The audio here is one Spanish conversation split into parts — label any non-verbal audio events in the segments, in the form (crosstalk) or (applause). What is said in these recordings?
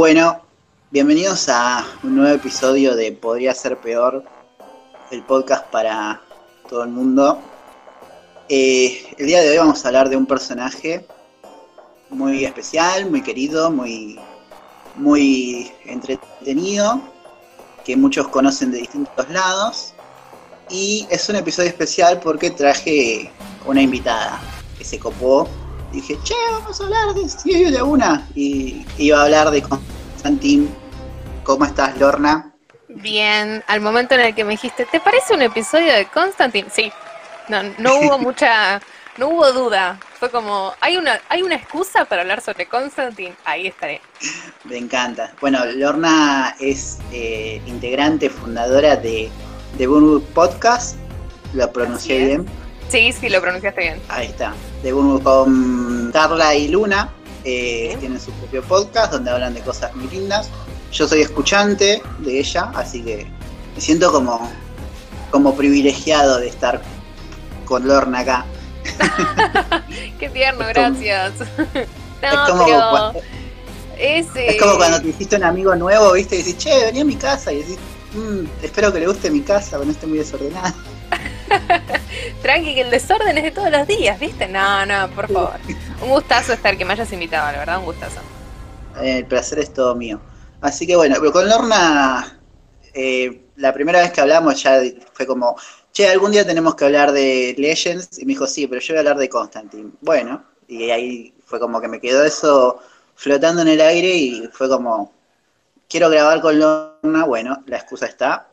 Bueno, bienvenidos a un nuevo episodio de Podría ser peor, el podcast para todo el mundo. Eh, el día de hoy vamos a hablar de un personaje muy especial, muy querido, muy, muy entretenido, que muchos conocen de distintos lados. Y es un episodio especial porque traje una invitada que se copó. Dije, che, vamos a hablar de de una. Y iba a hablar de Constantin. ¿Cómo estás, Lorna? Bien, al momento en el que me dijiste, ¿te parece un episodio de Constantin? Sí, no, no hubo (laughs) mucha, no hubo duda. Fue como, ¿hay una, ¿hay una excusa para hablar sobre Constantin? Ahí estaré. Me encanta. Bueno, Lorna es eh, integrante, fundadora de, de Boonwood Podcast. Lo pronuncié bien. Sí, sí, lo pronunciaste bien. Ahí está. De Boonwood con Carla y Luna. Eh, tienen su propio podcast donde hablan de cosas muy lindas. Yo soy escuchante de ella, así que me siento como, como privilegiado de estar con Lorna acá. (laughs) Qué tierno, gracias. es, (laughs) como cuando, es, como cuando te hiciste un amigo nuevo, viste, y dices, che, vení a mi casa, y decís, mmm, espero que le guste mi casa, que no esté muy desordenada. (laughs) Tranqui, que el desorden es de todos los días, ¿viste? No, no, por favor. Un gustazo estar que me hayas invitado, la verdad, un gustazo. El placer es todo mío. Así que bueno, pero con Lorna, eh, la primera vez que hablamos ya fue como, che, algún día tenemos que hablar de Legends. Y me dijo, sí, pero yo voy a hablar de Constantine. Bueno, y ahí fue como que me quedó eso flotando en el aire y fue como, quiero grabar con Lorna. Bueno, la excusa está.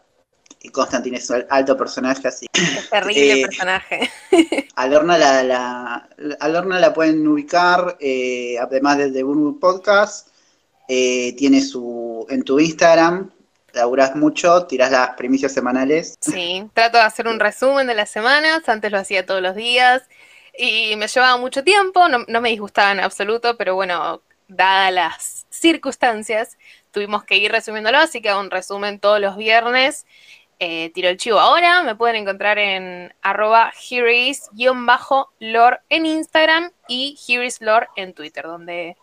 Y Constantine es un alto personaje, así. Es terrible eh, personaje. (laughs) a Lorna la, pueden ubicar, eh, además The Boom Podcast. Eh, tiene su en tu Instagram, laburás mucho, tirás las primicias semanales. Sí, trato de hacer un (laughs) resumen de las semanas, antes lo hacía todos los días y me llevaba mucho tiempo, no, no me disgustaba en absoluto, pero bueno, dadas las circunstancias, tuvimos que ir resumiéndolo, así que hago un resumen todos los viernes. Eh, tiro el chivo ahora, me pueden encontrar en arroba lore en Instagram y lore en Twitter, donde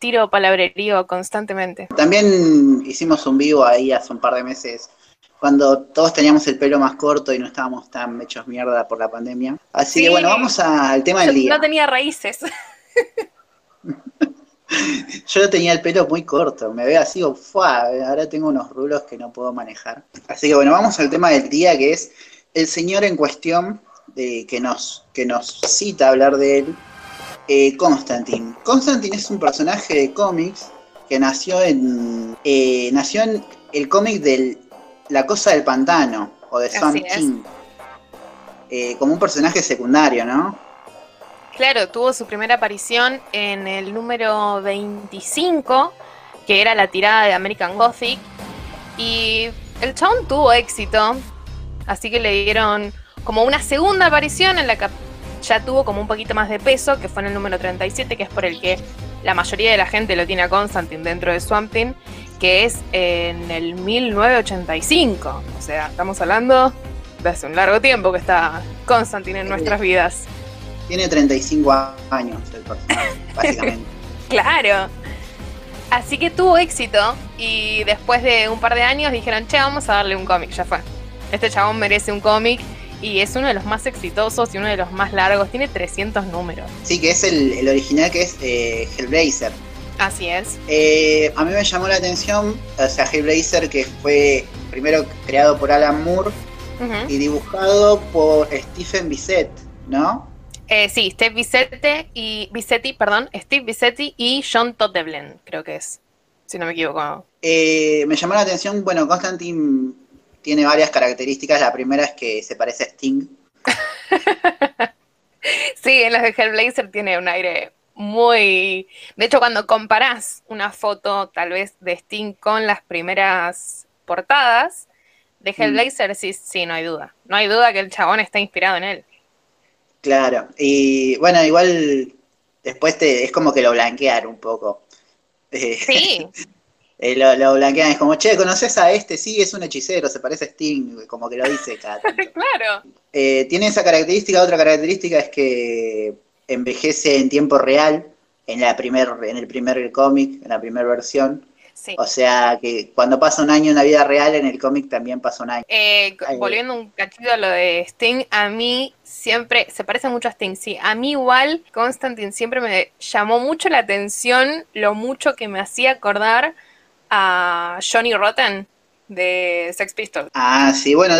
tiro palabrerío constantemente. También hicimos un vivo ahí hace un par de meses, cuando todos teníamos el pelo más corto y no estábamos tan hechos mierda por la pandemia. Así que bueno, vamos al tema del día. No tenía raíces. (laughs) (laughs) Yo tenía el pelo muy corto, me veo así, ahora tengo unos rulos que no puedo manejar. Así que bueno, vamos al tema del día, que es el señor en cuestión de, que, nos, que nos cita hablar de él, eh, Constantine. Constantine es un personaje de cómics que nació en eh, nació en el cómic de La Cosa del Pantano o de Swamp King. Eh, como un personaje secundario, ¿no? Claro, tuvo su primera aparición en el número 25, que era la tirada de American Gothic. Y el chabón tuvo éxito, así que le dieron como una segunda aparición en la que ya tuvo como un poquito más de peso, que fue en el número 37, que es por el que la mayoría de la gente lo tiene a Constantine dentro de Swamp Thing, que es en el 1985. O sea, estamos hablando de hace un largo tiempo que está Constantine en nuestras vidas. Tiene 35 años el personaje, (laughs) básicamente. claro. Así que tuvo éxito y después de un par de años dijeron, che, vamos a darle un cómic, ya fue. Este chabón merece un cómic y es uno de los más exitosos y uno de los más largos. Tiene 300 números. Sí, que es el, original que es eh, Hellblazer. Así es. Eh, a mí me llamó la atención, o sea, Hellblazer que fue primero creado por Alan Moore y dibujado por Stephen Bissett, ¿no? Eh, sí, Steve Bisetti y Bisetti, perdón, Steve Bisetti y John Toddeblen, creo que es, si no me equivoco. Eh, me llamó la atención, bueno, Constantine tiene varias características. La primera es que se parece a Sting. (laughs) sí, en los de Hellblazer tiene un aire muy... De hecho, cuando comparás una foto tal vez de Sting con las primeras portadas de mm. Hellblazer, sí, sí, no hay duda. No hay duda que el chabón está inspirado en él. Claro, y bueno, igual después te, es como que lo blanquean un poco. Sí. (laughs) Eh, lo, lo, blanquean, es como, che, ¿conoces a este? Sí, es un hechicero, se parece a Sting, como que lo dice cada (laughs) claro. Eh, tiene esa característica, otra característica es que envejece en tiempo real, en, la primer, en el primer cómic, en la primera versión. O sea que cuando pasa un año en la vida real, en el cómic también pasa un año. Eh, volviendo un cachito a lo de Sting, a mí siempre, se parece mucho a Sting, sí. A mí igual, Constantine siempre me llamó mucho la atención lo mucho que me hacía acordar a Johnny Rotten de Sex Pistols. Ah, sí, bueno,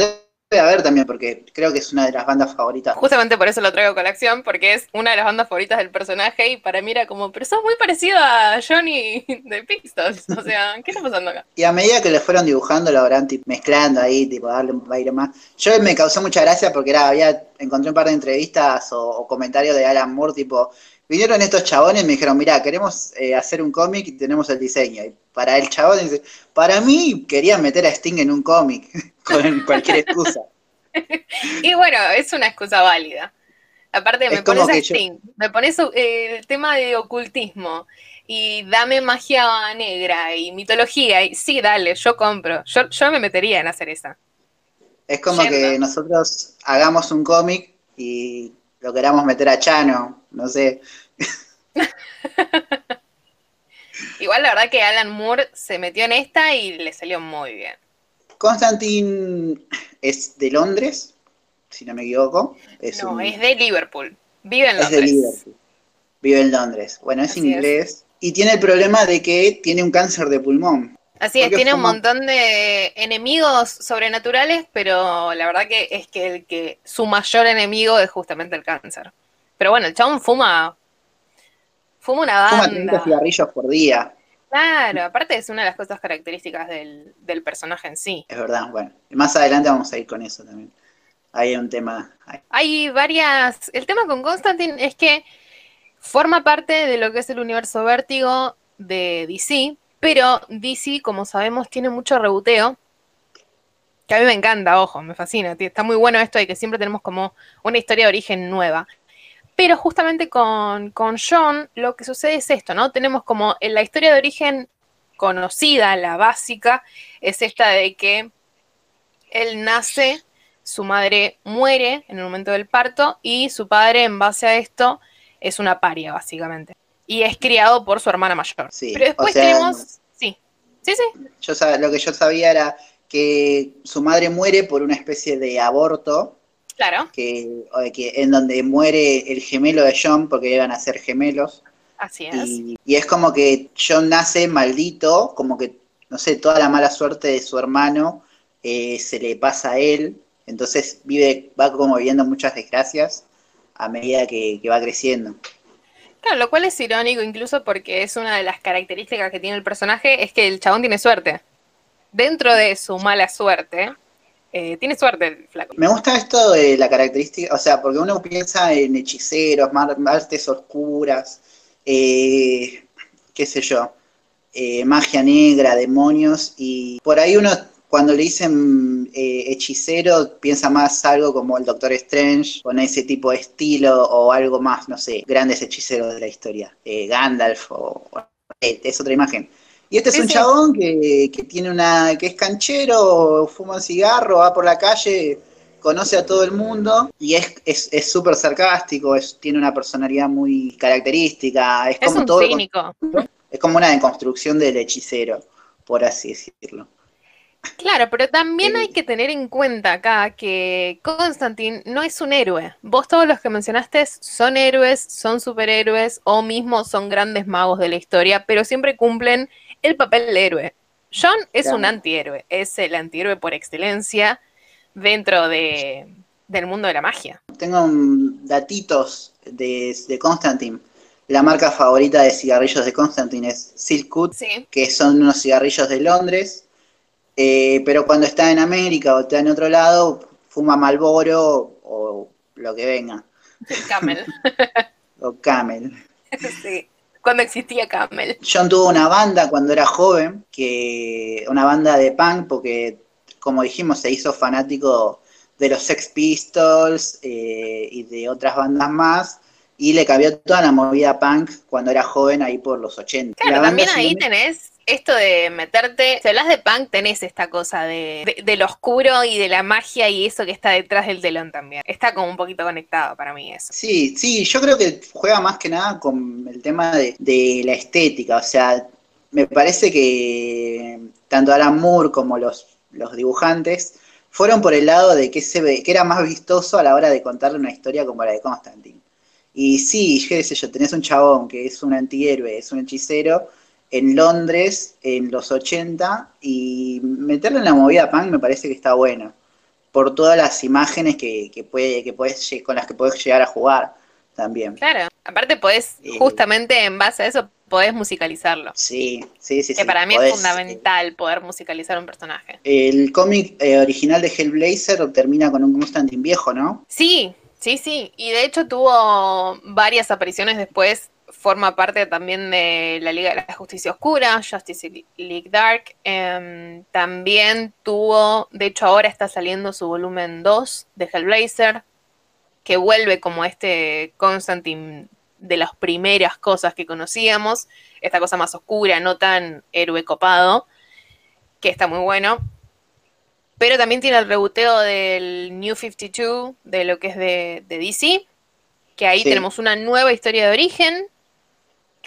a ver también, porque creo que es una de las bandas favoritas. Justamente por eso lo traigo a colección, porque es una de las bandas favoritas del personaje y para mí era como, pero sos muy parecido a Johnny (laughs) de Pistols. O sea, ¿qué está pasando acá? Y a medida que le fueron dibujando, lo habrán mezclando ahí, tipo, darle un baile más. Yo me causó mucha gracia porque era, había, encontré un par de entrevistas o comentarios de Alan Moore, tipo, vinieron estos chabones y me dijeron, mira, queremos eh, hacer un cómic y tenemos el diseño. Y para el chabón dice, para mí querían meter a Sting en un cómic, (laughs) con cualquier excusa. (laughs) y bueno, es una excusa válida. Aparte, me pones a Sting, me pones eh, el tema de ocultismo y dame magia negra y mitología. Y sí, dale, yo compro. Yo, yo me metería en hacer esa. Es como que nosotros hagamos un cómic y lo queramos meter a Chano, no sé. (laughs) Igual la verdad que Alan Moore se metió en esta y le salió muy bien. Constantine es de Londres, si no me equivoco. no, es de Liverpool. Vive en Londres. Es de Liverpool. Vive en Londres. Bueno, es inglés. Y tiene el problema de que tiene un cáncer de pulmón. Así es, tiene un montón de enemigos sobrenaturales, pero la verdad que es que, el que su mayor enemigo es justamente el cáncer. Pero bueno, el chabón fuma, fuma una banda. Fuma 30 cigarrillos por día. Claro, aparte es una de las cosas características del, personaje en sí. Es verdad, bueno. Más adelante vamos a ir con eso también. Hay un tema. Hay varias. El tema con Constantine es que forma parte de lo que es el universo vértigo de DC, pero DC, como sabemos, tiene mucho rebuteo. Que a mí me encanta, ojo, me fascina. Está muy bueno esto de que siempre tenemos como una historia de origen nueva. Pero justamente con, con John lo que sucede es esto, ¿no? Tenemos como en la historia de origen conocida, la básica, es esta de que él nace, su madre muere en el momento del parto y su padre en base a esto es una paria, básicamente y es criado por su hermana mayor. Sí, Pero después tenemos... Sí, sí, sí. Yo lo que yo sabía era que su madre muere por una especie de aborto. Claro. Que, que en donde muere el gemelo de John porque iban a ser gemelos. Así es. Y, es como que John nace maldito, como que, no sé, toda la mala suerte de su hermano eh, se le pasa a él. Entonces vive, va como viviendo muchas desgracias a medida que va creciendo. Claro, lo cual es irónico incluso porque es una de las características que tiene el personaje, es que el chabón tiene suerte. Dentro de su mala suerte, eh, tiene suerte flaco. Me gusta esto de la característica, o sea, porque uno piensa en hechiceros, artes oscuras, eh, qué sé yo, eh, magia negra, demonios, y por ahí uno cuando le dicen eh, hechicero, piensa más algo como el Doctor Strange, con ese tipo de estilo, o algo más, no sé, grandes hechiceros de la historia. Gandalf, es otra imagen. Y este es un chabón que, tiene una, que es canchero, fuma un cigarro, va por la calle, conoce a todo el mundo y es súper es, sarcástico, es, tiene una personalidad muy característica. Es, como un todo cínico. Es como una deconstrucción del hechicero, por así decirlo. Claro, pero también hay que tener en cuenta acá que Constantine no es un héroe. Vos todos los que mencionaste son héroes, son superhéroes o mismo son grandes magos de la historia, pero siempre cumplen el papel de héroe. John es un antihéroe, es el antihéroe por excelencia dentro de, del mundo de la magia. Tengo datitos de, de Constantine. La marca favorita de cigarrillos de Constantine es Silkwood, que son unos cigarrillos de Londres eh, pero cuando está en América o está en otro lado, fuma Malboro o lo que venga. Camel. (laughs) o Camel. (laughs) Sí, cuando existía Camel. John tuvo una banda cuando era joven, que una banda de punk, porque como dijimos, se hizo fanático de los Sex Pistols eh, y de otras bandas más, y le cambió toda la movida punk cuando era joven ahí por los 80. Claro, también ahí tenés esto de meterte, si hablas de punk, tenés esta cosa de, lo oscuro y de la magia y eso que está detrás del telón también. Está como un poquito conectado para mí eso. Sí, sí, yo creo que juega más que nada con el tema de, la estética, o sea, me parece que tanto Alan Moore como los, los dibujantes fueron por el lado de que, se ve, que era más vistoso a la hora de contarle una historia como la de Constantine. Y sí, qué sé yo, tenés un chabón que es un antihéroe, es un hechicero, en Londres en los 80 y meterlo en la movida punk me parece que está bueno por todas las imágenes que, puede, que puedes, con las que puedes llegar a jugar también. Claro, aparte podés, eh, justamente en base a eso, podés musicalizarlo. Sí, sí, sí. Que para mí es fundamental poder musicalizar un personaje. El cómic eh, original de Hellblazer termina con un Constantine viejo, ¿no? Sí, sí, sí. Y de hecho tuvo varias apariciones después forma parte también de la Liga de la Justicia Oscura, Justice League Dark. Em, también tuvo, de hecho ahora está saliendo su volumen 2 de Hellblazer, que vuelve como este Constantine de las primeras cosas que conocíamos, esta cosa más oscura, no tan héroe copado, que está muy bueno. Pero también tiene el rebuteo del New 52, de lo que es de, DC, que ahí tenemos una nueva historia de origen,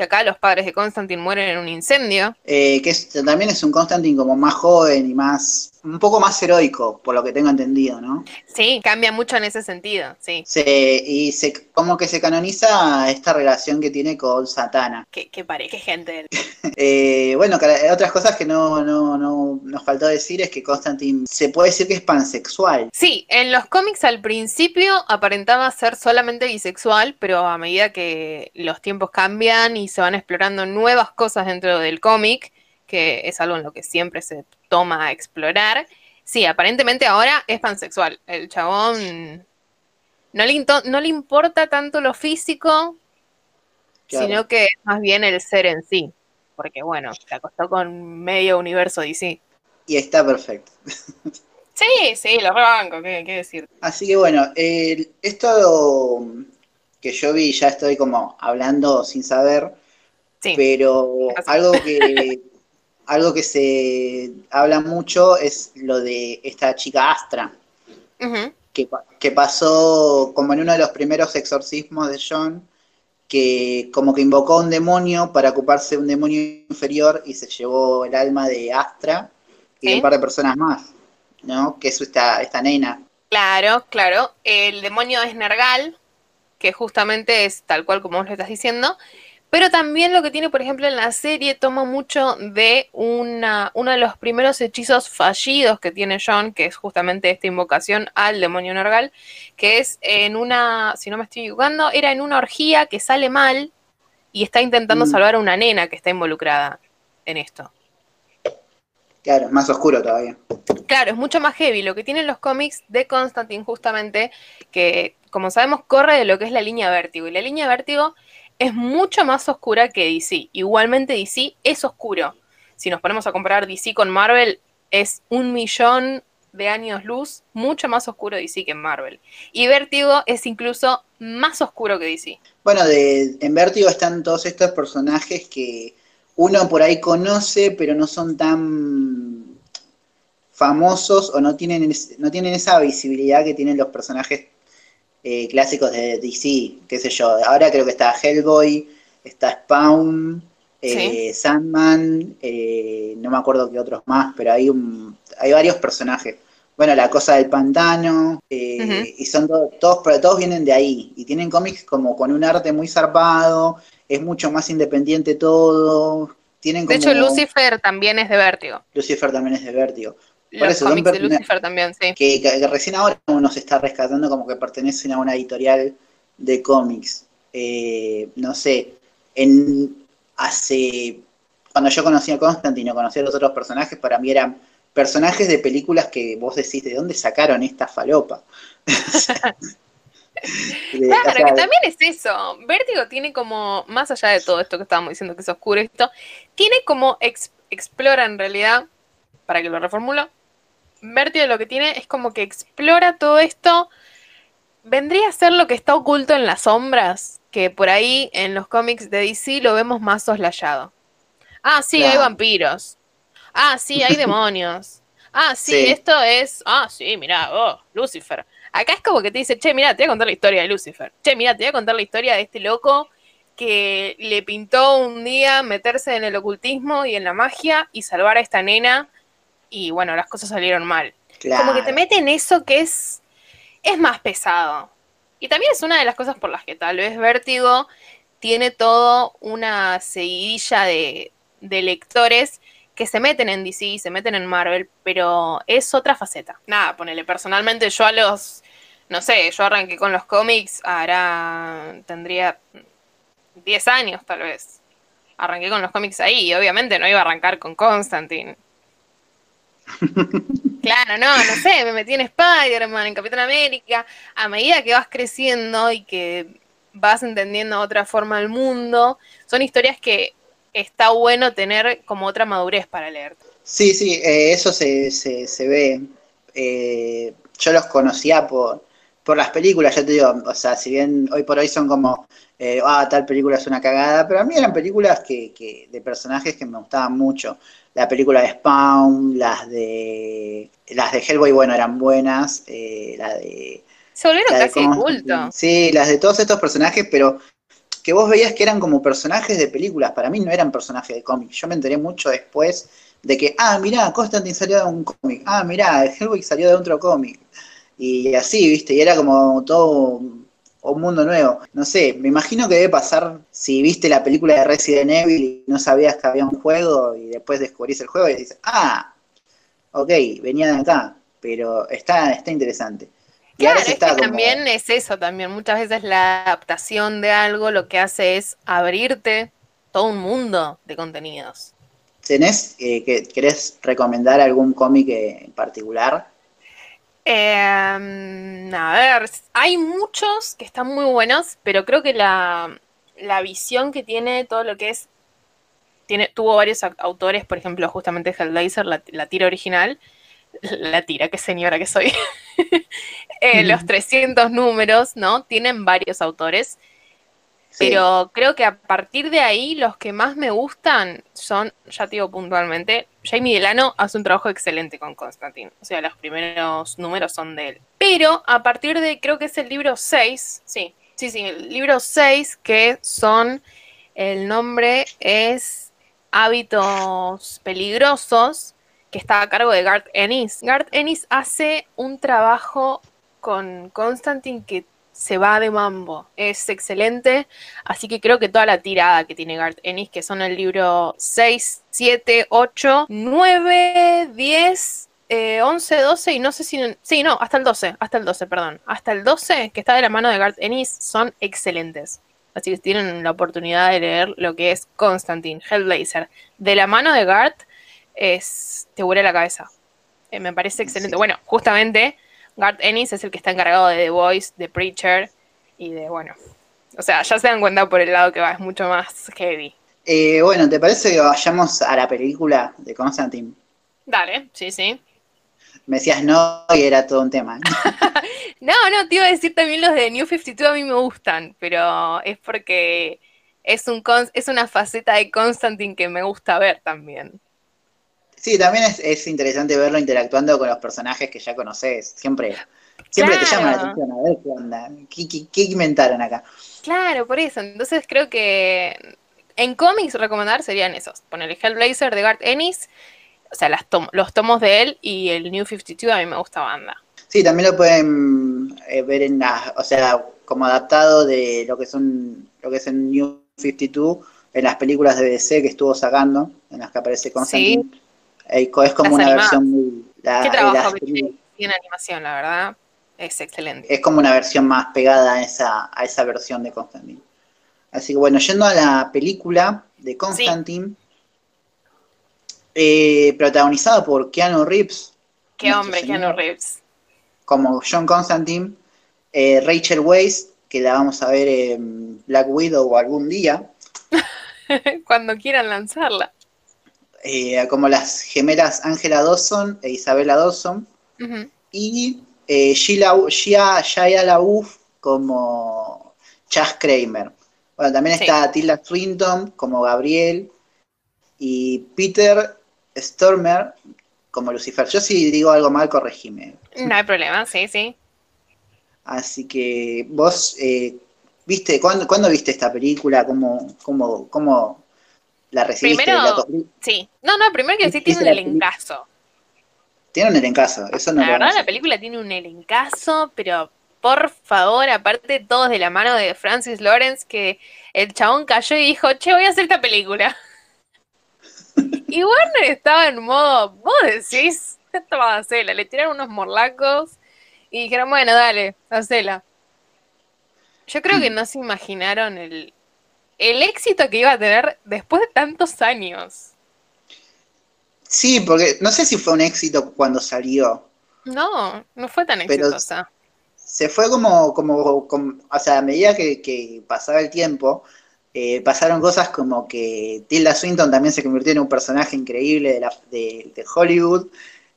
acá los padres de Constantine mueren en un incendio. Eh, que también es un Constantine como más joven y más un poco más heroico, por lo que tengo entendido, ¿no? Sí, cambia mucho en ese sentido, sí. y se, como que se canoniza esta relación que tiene con Satana. Qué, qué qué gente. (laughs) eh, bueno, otras cosas que no, no, no nos faltó decir es que Constantine se puede decir que es pansexual. Sí, en los cómics al principio aparentaba ser solamente bisexual, pero a medida que los tiempos cambian y se van explorando nuevas cosas dentro del cómic, que es algo en lo que siempre se toma a explorar. Sí, aparentemente ahora es pansexual. El chabón no le, no le importa tanto lo físico, sino que más bien el ser en sí. Porque bueno, se acostó con medio universo DC. Y está perfecto. (laughs) Sí, sí, lo rebanco, ¿qué, qué decir? Así que bueno, esto que yo vi, ya estoy como hablando sin saber, pero algo que (laughs) algo que se habla mucho es lo de esta chica Astra, que, pasó como en uno de los primeros exorcismos de John, que como que invocó a un demonio para ocuparse de un demonio inferior y se llevó el alma de Astra y un par de personas más, ¿no? Que es esta, esta nena. Claro, claro. El demonio es Nergal, que justamente es tal cual como vos lo estás diciendo. Pero también lo que tiene, por ejemplo, en la serie toma mucho de una, uno de los primeros hechizos fallidos que tiene John, que es justamente esta invocación al demonio Nergal, que es en una, si no me estoy equivocando, era en una orgía que sale mal y está intentando mm. salvar a una nena que está involucrada en esto. Claro, es más oscuro todavía. Claro, es mucho más heavy. Lo que tienen los cómics de Constantine, justamente, que como sabemos, corre de lo que es la línea vértigo. Y la línea vértigo es mucho más oscura que DC. Igualmente DC es oscuro. Si nos ponemos a comparar DC con Marvel, es un millón de años luz mucho más oscuro DC que Marvel. Y Vértigo es incluso más oscuro que DC. Bueno, de, en Vértigo están todos estos personajes que uno por ahí conoce, pero no son tan famosos o no tienen, no tienen esa visibilidad que tienen los personajes eh, clásicos de DC, qué sé yo. Ahora creo que está Hellboy, está Spawn, eh, Sandman, eh, no me acuerdo qué otros más, pero hay, un, hay varios personajes. Bueno, la cosa del pantano, y son todos, pero todos vienen de ahí, y tienen cómics como con un arte muy zarpado, es mucho más independiente todo. Tienen De hecho, Lucifer también es de Vértigo. Lucifer también es de Vértigo. Los cómics de Lucifer también, sí. Que, recién ahora uno se está rescatando como que pertenecen a una editorial de cómics. Eh, no sé, en hace cuando yo conocí a Constantino, conocí a los otros personajes, para mí eran personajes de películas que vos decís, ¿de dónde sacaron esta falopa? (laughs) claro, (laughs) que también es eso. Vértigo tiene como, más allá de todo esto que estábamos diciendo que es oscuro esto, tiene como explora en realidad, para que lo reformulo, Vértigo lo que tiene es como que explora todo esto. Vendría a ser lo que está oculto en las sombras, que por ahí en los cómics de DC lo vemos más soslayado. Ah, sí, hay vampiros. Ah, sí, hay (laughs) demonios. Ah, sí, esto es. Ah, sí, mira, oh, Lucifer. Acá es como que te dice, che, mira, te voy a contar la historia de Lucifer. Che, mira, te voy a contar la historia de este loco que le pintó un día meterse en el ocultismo y en la magia y salvar a esta nena y bueno, las cosas salieron mal. Como que te mete en eso que es, es más pesado. Y también es una de las cosas por las que tal vez Vértigo tiene todo una seguidilla de, de lectores que se meten en DC, se meten en Marvel, pero es otra faceta. Nada, ponele, personalmente yo a los, no sé, yo arranqué con los cómics, ahora tendría 10 años tal vez. Arranqué con los cómics ahí y obviamente no iba a arrancar con Constantine. Claro, no, no sé, me metí en Spider-Man, en Capitán América. A medida que vas creciendo y que vas entendiendo otra forma del mundo, son historias que está bueno tener como otra madurez para leer. Sí, sí, eh, eso se, se, se ve. Eh, yo los conocía por, por las películas, ya te digo, o sea, si bien hoy por hoy son como, eh, ah, tal película es una cagada, pero a mí eran películas que, que, de personajes que me gustaban mucho la película de Spawn, las de las de Hellboy, bueno, eran buenas, eh, la de... Se volvieron casi culto. Sí, las de todos estos personajes, pero que vos veías que eran como personajes de películas, para mí no eran personajes de cómics, yo me enteré mucho después de que, ah, mirá, Constantine salió de un cómic, ah, mirá, Hellboy salió de otro cómic, y así, viste, y era como todo o un mundo nuevo. No sé, me imagino que debe pasar si viste la película de Resident Evil y no sabías que había un juego y después descubrís el juego y dices, ah, ok, venía de acá, pero está, está interesante. Claro, es que también es eso también. Muchas veces la adaptación de algo lo que hace es abrirte todo un mundo de contenidos. ¿Tenés, eh, que, querés recomendar algún cómic en particular? Eh, a ver, hay muchos que están muy buenos, pero creo que la, visión que tiene todo lo que es. Tiene, tuvo varios autores, por ejemplo, justamente Hellblazer, la, la tira original. La tira, qué señora que soy. (laughs) eh, los 300 números, ¿no? Tienen varios autores. Pero creo que a partir de ahí los que más me gustan son, ya te digo puntualmente, Jamie Delano hace un trabajo excelente con Constantine. O sea, los primeros números son de él. Pero a partir de, creo que es el libro 6, sí, sí, sí, el libro 6, que son, el nombre es Hábitos Peligrosos, que está a cargo de Garth Ennis. Garth Ennis hace un trabajo con Constantine que se va de mambo. Es excelente. Así que creo que toda la tirada que tiene Garth Ennis, que son el libro 6, 7, 8, 9, 10, 11, 12 y no sé si... Sí, no, hasta el 12, hasta el 12, perdón. Hasta el 12, que está de la mano de Garth Ennis, son excelentes. Así que tienen la oportunidad de leer lo que es Constantine, Hellblazer. De la mano de Garth, es, te huele la cabeza. Eh, me parece excelente. Bueno, justamente Garth Ennis es el que está encargado de The Voice, de Preacher y de, bueno, o sea, ya se dan cuenta por el lado que va, es mucho más heavy. Eh, bueno, ¿te parece que vayamos a la película de Constantine? Dale, sí, sí. Me decías no y era todo un tema. (laughs) (laughs) no, no, te iba a decir también los de New 52 a mí me gustan, pero es porque es, un, es una faceta de Constantine que me gusta ver también. Sí, también es, interesante verlo interactuando con los personajes que ya conoces. Siempre, siempre te llama la atención a ver qué onda, qué, inventaron acá. Claro, por eso. Entonces creo que en cómics recomendar serían esos. Poner el Hellblazer de Garth Ennis, o sea, las los tomos de él y el New 52 a mí me gusta banda. Sí, también lo pueden eh, ver en las, o sea, como adaptado de lo que son, lo que es el New 52 en las películas de DC que estuvo sacando, en las que aparece Constantine. Sí es como una versión muy... La, Qué trabajo que tiene animación, la verdad. Es excelente. Es como una versión más pegada a esa, a esa versión de Constantine. Así que bueno, yendo a la película de Constantine, eh, protagonizada por Keanu Reeves. Qué hombre, Keanu Reeves. Como John Constantine, eh, Rachel Weisz, que la vamos a ver en Black Widow algún día. (laughs) Cuando quieran lanzarla. Eh, como las gemelas Angela Dawson e Isabella Dawson, y eh, Shia LaBeouf como Chas Kramer. Bueno, también está Tilda Swinton como Gabriel y Peter Stormer como Lucifer. Yo si digo algo mal, corregime. No hay problema, sí, sí. Así que vos, eh, ¿Viste? ¿Cuándo, ¿cuándo viste esta película? ¿Cómo, cómo, cómo la recibiste? Primero, ¿La- sí. No, no, primero que decir, tiene un ¿Viste la peli- elencazo. Tiene un elencazo, eso no La lo verdad, la película tiene un elencazo, pero por favor, aparte todos de la mano de Francis Lawrence, que el chabón cayó y dijo, che, voy a hacer esta película. (laughs) y Warner estaba en modo, vos decís, esto va a hacerla. Le tiraron unos morlacos y dijeron, bueno, dale, hacela. Yo creo que no se imaginaron el, el éxito que iba a tener después de tantos años. Sí, porque no sé si fue un éxito cuando salió. No, no fue tan Pero- exitosa. Se fue como, como, como- o sea, a medida que, que pasaba el tiempo, eh, pasaron cosas como que Tilda Swinton también se convirtió en un personaje increíble de, la- de- de Hollywood,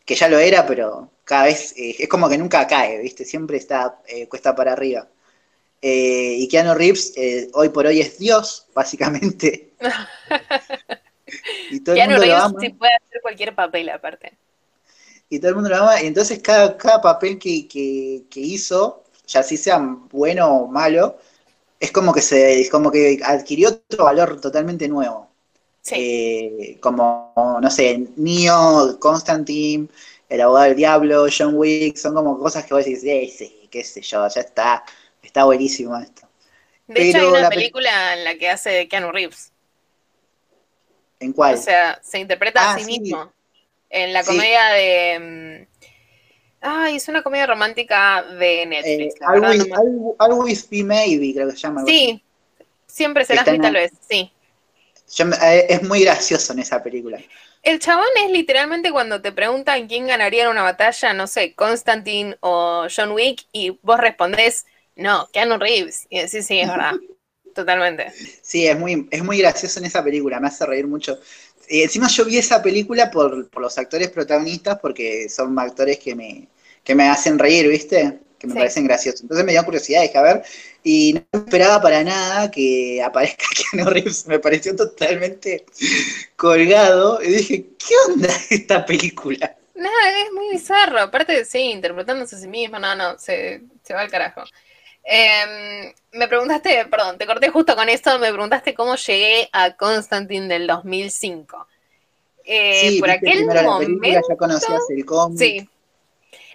que ya lo era, pero cada vez eh, es como que nunca cae, ¿viste? Siempre está eh, cuesta para arriba. Eh, y Keanu Reeves eh, hoy por hoy es Dios, básicamente. (laughs) y todo el Keanu mundo lo Reeves ama. sí puede hacer cualquier papel aparte. y todo el mundo lo ama, y entonces cada, cada papel que, que- que hizo, ya si sea bueno o malo, es como que se, es como que adquirió otro valor totalmente nuevo. Sí. Eh, como, no sé, Neo, Constantine, El abogado del diablo, John Wick, son como cosas que vos decís, eh, sí, qué sé yo, ya está, está buenísimo esto. de hecho, hay una la pe- película en la que hace de Keanu Reeves. ¿En cuál? O sea, se interpreta Ah, a sí, sí. mismo. En la Sí. comedia de. mm, Ay, es una comedia romántica de Eh, Netflix. no me- Always Be Maybe, creo que se llama. Sí, siempre serás mi tal vez, sí. Yo eh, es muy gracioso en esa película. El chabón es literalmente cuando te preguntan quién ganaría en una batalla, no sé, Constantine o John Wick, y vos respondés, no, Keanu Reeves. Y decís, sí, es verdad. Totalmente. Sí, es muy, es muy gracioso en esa película, me hace reír mucho. Y encima yo vi esa película por, por los actores protagonistas porque son actores que me, que me hacen reír, ¿viste? Que me Sí. parecen graciosos. Entonces me dio curiosidad, dije, a ver, y no esperaba para nada que aparezca (laughs) Keanu Reeves, me pareció totalmente colgado, y dije, ¿qué onda (laughs) esta película? Nada, es muy bizarro. Aparte, sí, interpretándose a sí mismo, no, no, se, se va al carajo. Em, me preguntaste, perdón, te corté justo con esto, me preguntaste cómo llegué a Constantine del 2005. Eh, sí, por aquel la película, momento, ya conocías el cómic. sí.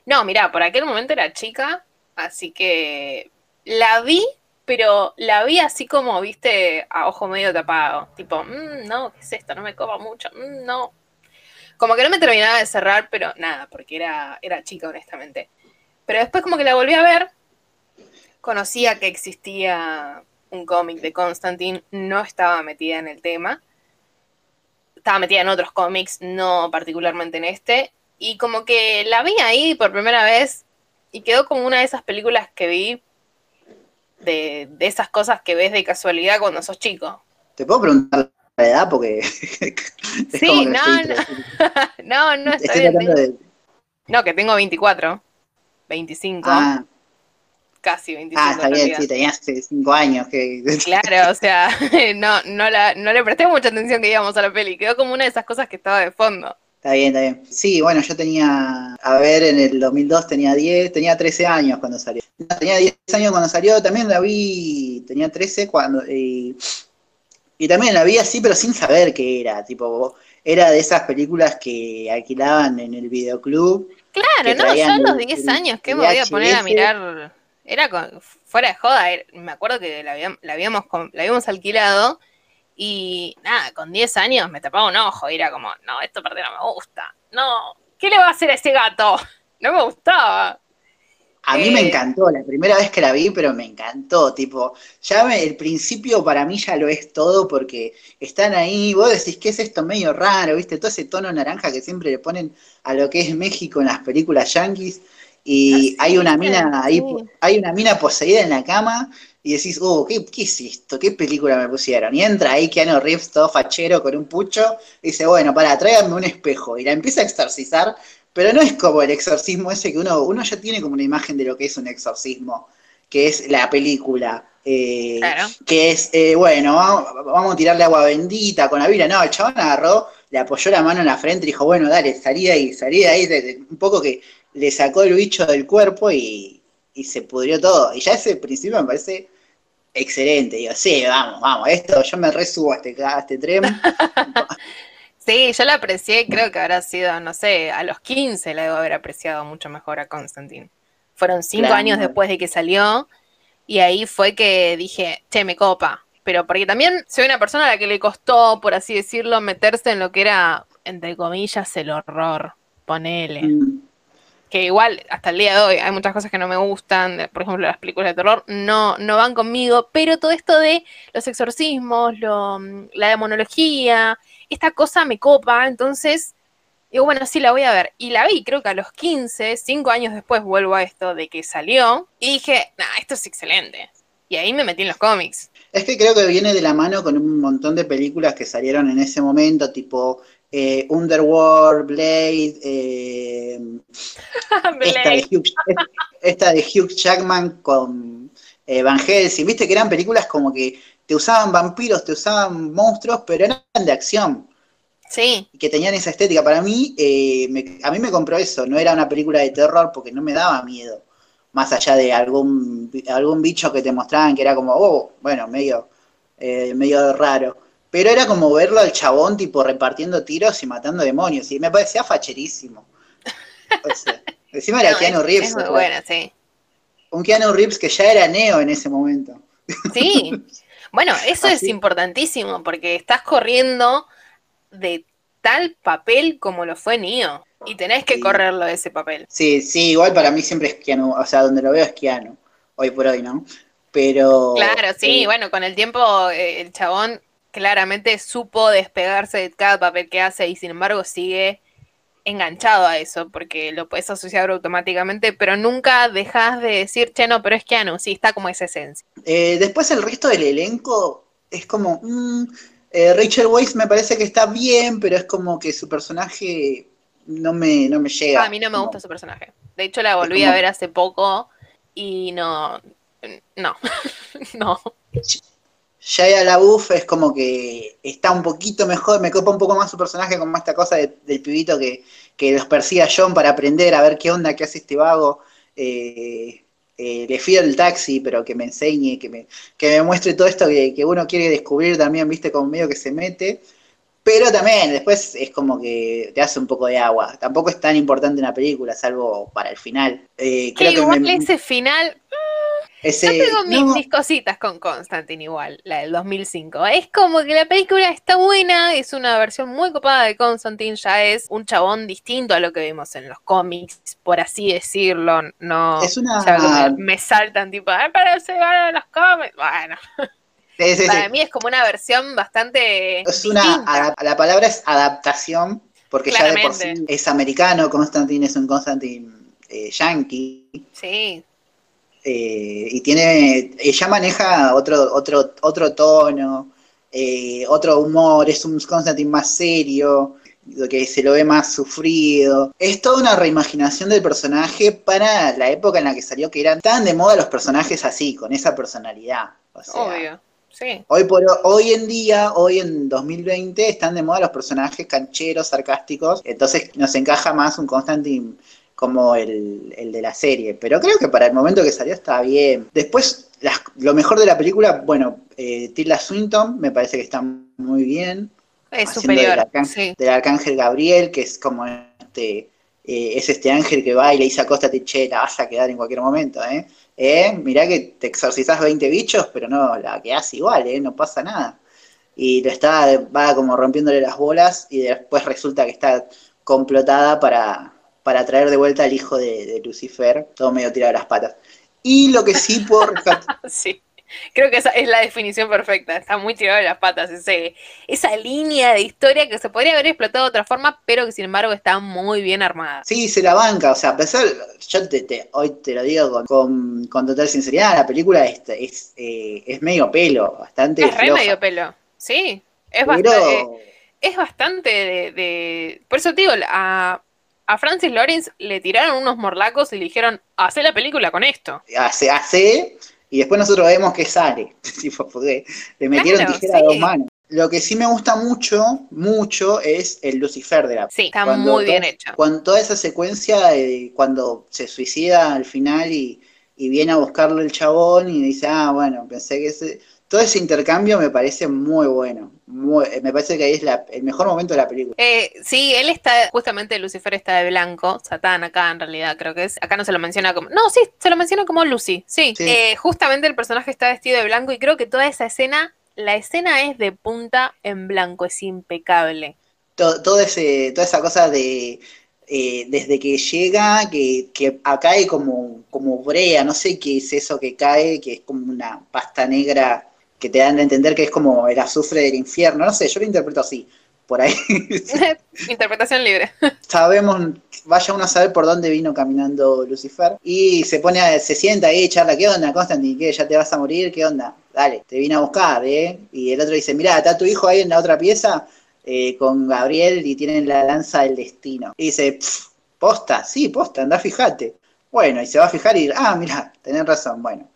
No, mira, por aquel momento era chica, así que la vi, pero la vi así como, viste, a ojo medio tapado. Tipo, "Mm, no, ¿qué es esto? No me copa mucho, mm, no. Como que no me terminaba de cerrar, pero nada, porque era, era chica, honestamente. Pero después como que la volví a ver, conocía que existía un cómic de Constantine, no estaba metida en el tema. Estaba metida en otros cómics, no particularmente en este. Y como que la vi ahí por primera vez y quedó como una de esas películas que vi de, de esas cosas que ves de casualidad cuando sos chico. ¿Te puedo preguntar la edad? Porque (laughs) es Sí, como no, estoy, no. (laughs) no, no, está estoy bien. tengo- de... No, que tengo 24, 25, Ah, casi 25 ah, está en bien, realidad. sí, tenías 5 años. Que... (laughs) Claro, o sea, (laughs) no, no, la, no le presté mucha atención que íbamos a la peli. Quedó como una de esas cosas que estaba de fondo. Está bien, está bien. Sí, bueno, yo tenía, a ver, en el 2002 tenía 10, tenía 13 años cuando salió. Tenía 10 años cuando salió, también la vi, tenía 13 cuando... Y, y también la vi así, pero sin saber qué era, tipo, era de esas películas que alquilaban en el videoclub. Claro, no, yo a los el- 10 el- años, ¿qué me voy a poner a mirar? Era con- fuera de joda, era- me acuerdo que la, la habíamos, la habíamos alquilado y nada, con 10 años me tapaba un ojo y era como, no, esto parte no me gusta. No, ¿qué le va a hacer a ese gato? (laughs) No me gustaba. A mí Eh. me encantó, la primera vez que la vi, pero me encantó, tipo, ya me- el principio para mí ya lo es todo porque están ahí, vos decís, ¿qué es esto medio raro? ¿Viste? Todo ese tono naranja que siempre le ponen a lo que es México en las películas yankees y Ah, hay una mina ahí, sí. hay una mina poseída en la cama y decís, oh, ¿qué, qué es esto? ¿Qué película me pusieron? Y entra ahí Keanu Reeves todo fachero con un pucho y dice, bueno, para, tráigame un espejo y la empieza a exorcizar pero no es como el exorcismo ese que uno, uno ya tiene como una imagen de lo que es un exorcismo, que es la película. eh, Claro. Que es, eh, bueno, vamos, vamos a tirarle agua bendita con la Biblia. No, el chabón agarró, le apoyó la mano en la frente y dijo, bueno, dale, salí de ahí, salí de ahí. un poco que le sacó el bicho del cuerpo y, y se pudrió todo. Y ya ese principio me parece excelente. Digo, sí, vamos, vamos, esto yo me resubo a este, a este tren. (laughs) sí, yo la aprecié, creo que habrá sido, no sé, a los 15 la debo haber apreciado mucho mejor a Constantine. Fueron cinco años después de que salió y ahí fue que dije, che, me copa. Pero porque también soy una persona a la que le costó, por así decirlo, meterse en lo que era, entre comillas, el horror. Ponele. Mm que igual hasta el día de hoy hay muchas cosas que no me gustan, por ejemplo las películas de terror, no, no van conmigo, pero todo esto de los exorcismos, la demonología, esta cosa me copa, entonces digo, bueno, sí la voy a ver. Y la vi, creo que a los 15, 5 años después vuelvo a esto de que salió, y dije, esto es excelente. Y ahí me metí en los cómics. Es que creo que viene de la mano con un montón de películas que salieron en ese momento, tipo eh, Underworld, Blade, (laughs) eh, Esta, de Hugh, Jackman con eh, Van Helsing, viste que eran películas como que te usaban vampiros, te usaban monstruos, pero eran de acción. Sí. Y que tenían esa estética. Para mí, a mí me compró eso, no era una película de terror porque no me daba miedo. Más allá de algún, algún bicho que te mostraban que era como, oh, bueno, medio, medio raro pero era como verlo al chabón, tipo, repartiendo tiros y matando demonios. Y me parecía facherísimo. (laughs) encima era Keanu Reeves. Es muy sí. Un Keanu Reeves que ya era Neo en ese momento. Sí. (laughs) Bueno, eso es importantísimo, porque estás corriendo de tal papel como lo fue Neo. Y tenés que correrlo de ese papel. Sí, sí, igual para mí siempre es Keanu. O sea, donde lo veo es Keanu. Hoy por hoy, ¿no? Pero. Claro, sí, eh, bueno, con el tiempo eh, el chabón claramente supo despegarse de cada papel que hace y sin embargo sigue enganchado a eso, porque lo puedes asociar automáticamente, pero nunca dejas de decir, che, no, pero es Keanu, sí, está como esa esencia. Eh, después el resto del elenco es como, mm, eh, Rachel Weisz me parece que está bien, pero es como que su personaje no me, no me llega. a mí no me gusta su personaje. De hecho, la volví a ver hace poco y no, no, (laughs) no. Shia LaBeouf es como que está un poquito mejor, me copa un poco más su personaje como esta cosa del pibito que, los persigue a John para aprender a ver qué onda, qué hace este vago. Eh, eh, le fío el taxi, pero que me enseñe, que me, que me muestre todo esto que, uno quiere descubrir también, viste, como medio que se mete. Pero también después es como que te hace un poco de agua. Tampoco es tan importante una película, salvo para el final. Eh, creo que igual ese final yo tengo mis, cositas con Constantine igual, la del 2005. Es como que la película está buena, es una versión muy copada de Constantine, ya es un chabón distinto a lo que vimos en los cómics, por así decirlo. No, es una... me, saltan tipo, pero se van a los cómics. Bueno. Para mí es como una versión bastante. Es una. La palabra es adaptación, porque ya de por sí es americano, Constantine es un Constantine eh, yankee. Sí. Eh, y tiene, ella maneja otro, otro, otro tono, eh, otro humor, es un Constantine más serio, que se lo ve más sufrido. Es toda una reimaginación del personaje para la época en la que salió, que eran tan de moda los personajes así, con esa personalidad. Obvio. Sí. Hoy, por, hoy en día, hoy en 2020, están de moda los personajes cancheros, sarcásticos, entonces nos encaja más un Constantine como el, de la serie. Pero creo que para el momento que salió está bien. Después, lo mejor de la película, bueno, eh, Tilda Swinton me parece que está muy bien. Es superior. Del arcángel, del arcángel, Gabriel, que es como este. Eh, es este ángel que va y le dice a Costa che, la vas a quedar en cualquier momento, ¿eh? ¿eh? Mirá que te exorcizás 20 bichos, pero no, la quedás igual, ¿eh? No pasa nada. Y lo está, va como rompiéndole las bolas y después resulta que está complotada para, para traer de vuelta al hijo de, Lucifer, todo medio tirado a las patas. Y lo que sí por (laughs) sí, creo que esa es la definición perfecta, está muy tirado de las patas, ese, esa línea de historia que se podría haber explotado de otra forma, pero que sin embargo está muy bien armada. Sí, se la banca, o sea, a pesar, yo te, hoy te lo digo con, total sinceridad, la película es, es, eh, es medio pelo, bastante... Es re medio pelo, sí, es bastante... Es bastante de, de, Por eso te digo, a, a Francis Lawrence le tiraron unos morlacos y le dijeron, hace la película con esto. Hace, hace, y después nosotros vemos que sale. (laughs) porque le metieron tijera a dos manos. Lo que sí me gusta mucho, mucho, es el Lucifer de la Sí, está muy bien hecho. Cuando toda esa secuencia, cuando se suicida al final y, y viene a buscarlo el chabón y dice, ah, bueno, pensé que ese... Todo ese intercambio me parece muy bueno. me parece que ahí es el mejor momento de la película. Eh, sí, él está, justamente Lucifer está de blanco, Satán acá en realidad creo que es, acá no se lo menciona como, no, sí, se lo menciona como Lucy, sí. Eh, justamente el personaje está vestido de blanco y creo que toda esa escena, la escena es de punta en blanco, es impecable. Todo, ese, toda esa cosa de eh, desde que llega, que, que cae como, como brea, no sé qué es eso que cae, que es como una pasta negra que te dan a entender que es como el azufre del infierno, no sé, yo lo interpreto así, por ahí. (laughs) Interpretación libre. Sabemos, vaya uno a saber por dónde vino caminando Lucifer, y se pone, a, se sienta ahí, charla, ¿qué onda, Constantine? ¿Qué? ¿Ya te vas a morir? ¿Qué onda? Dale, te vine a buscar, ¿eh? Y el otro dice, mira, está tu hijo ahí en la otra pieza, eh, con Gabriel y tienen la lanza del destino. Y dice, posta, sí, posta, anda, fíjate. Bueno, y se va a fijar y, ah, mira, tenés razón, bueno.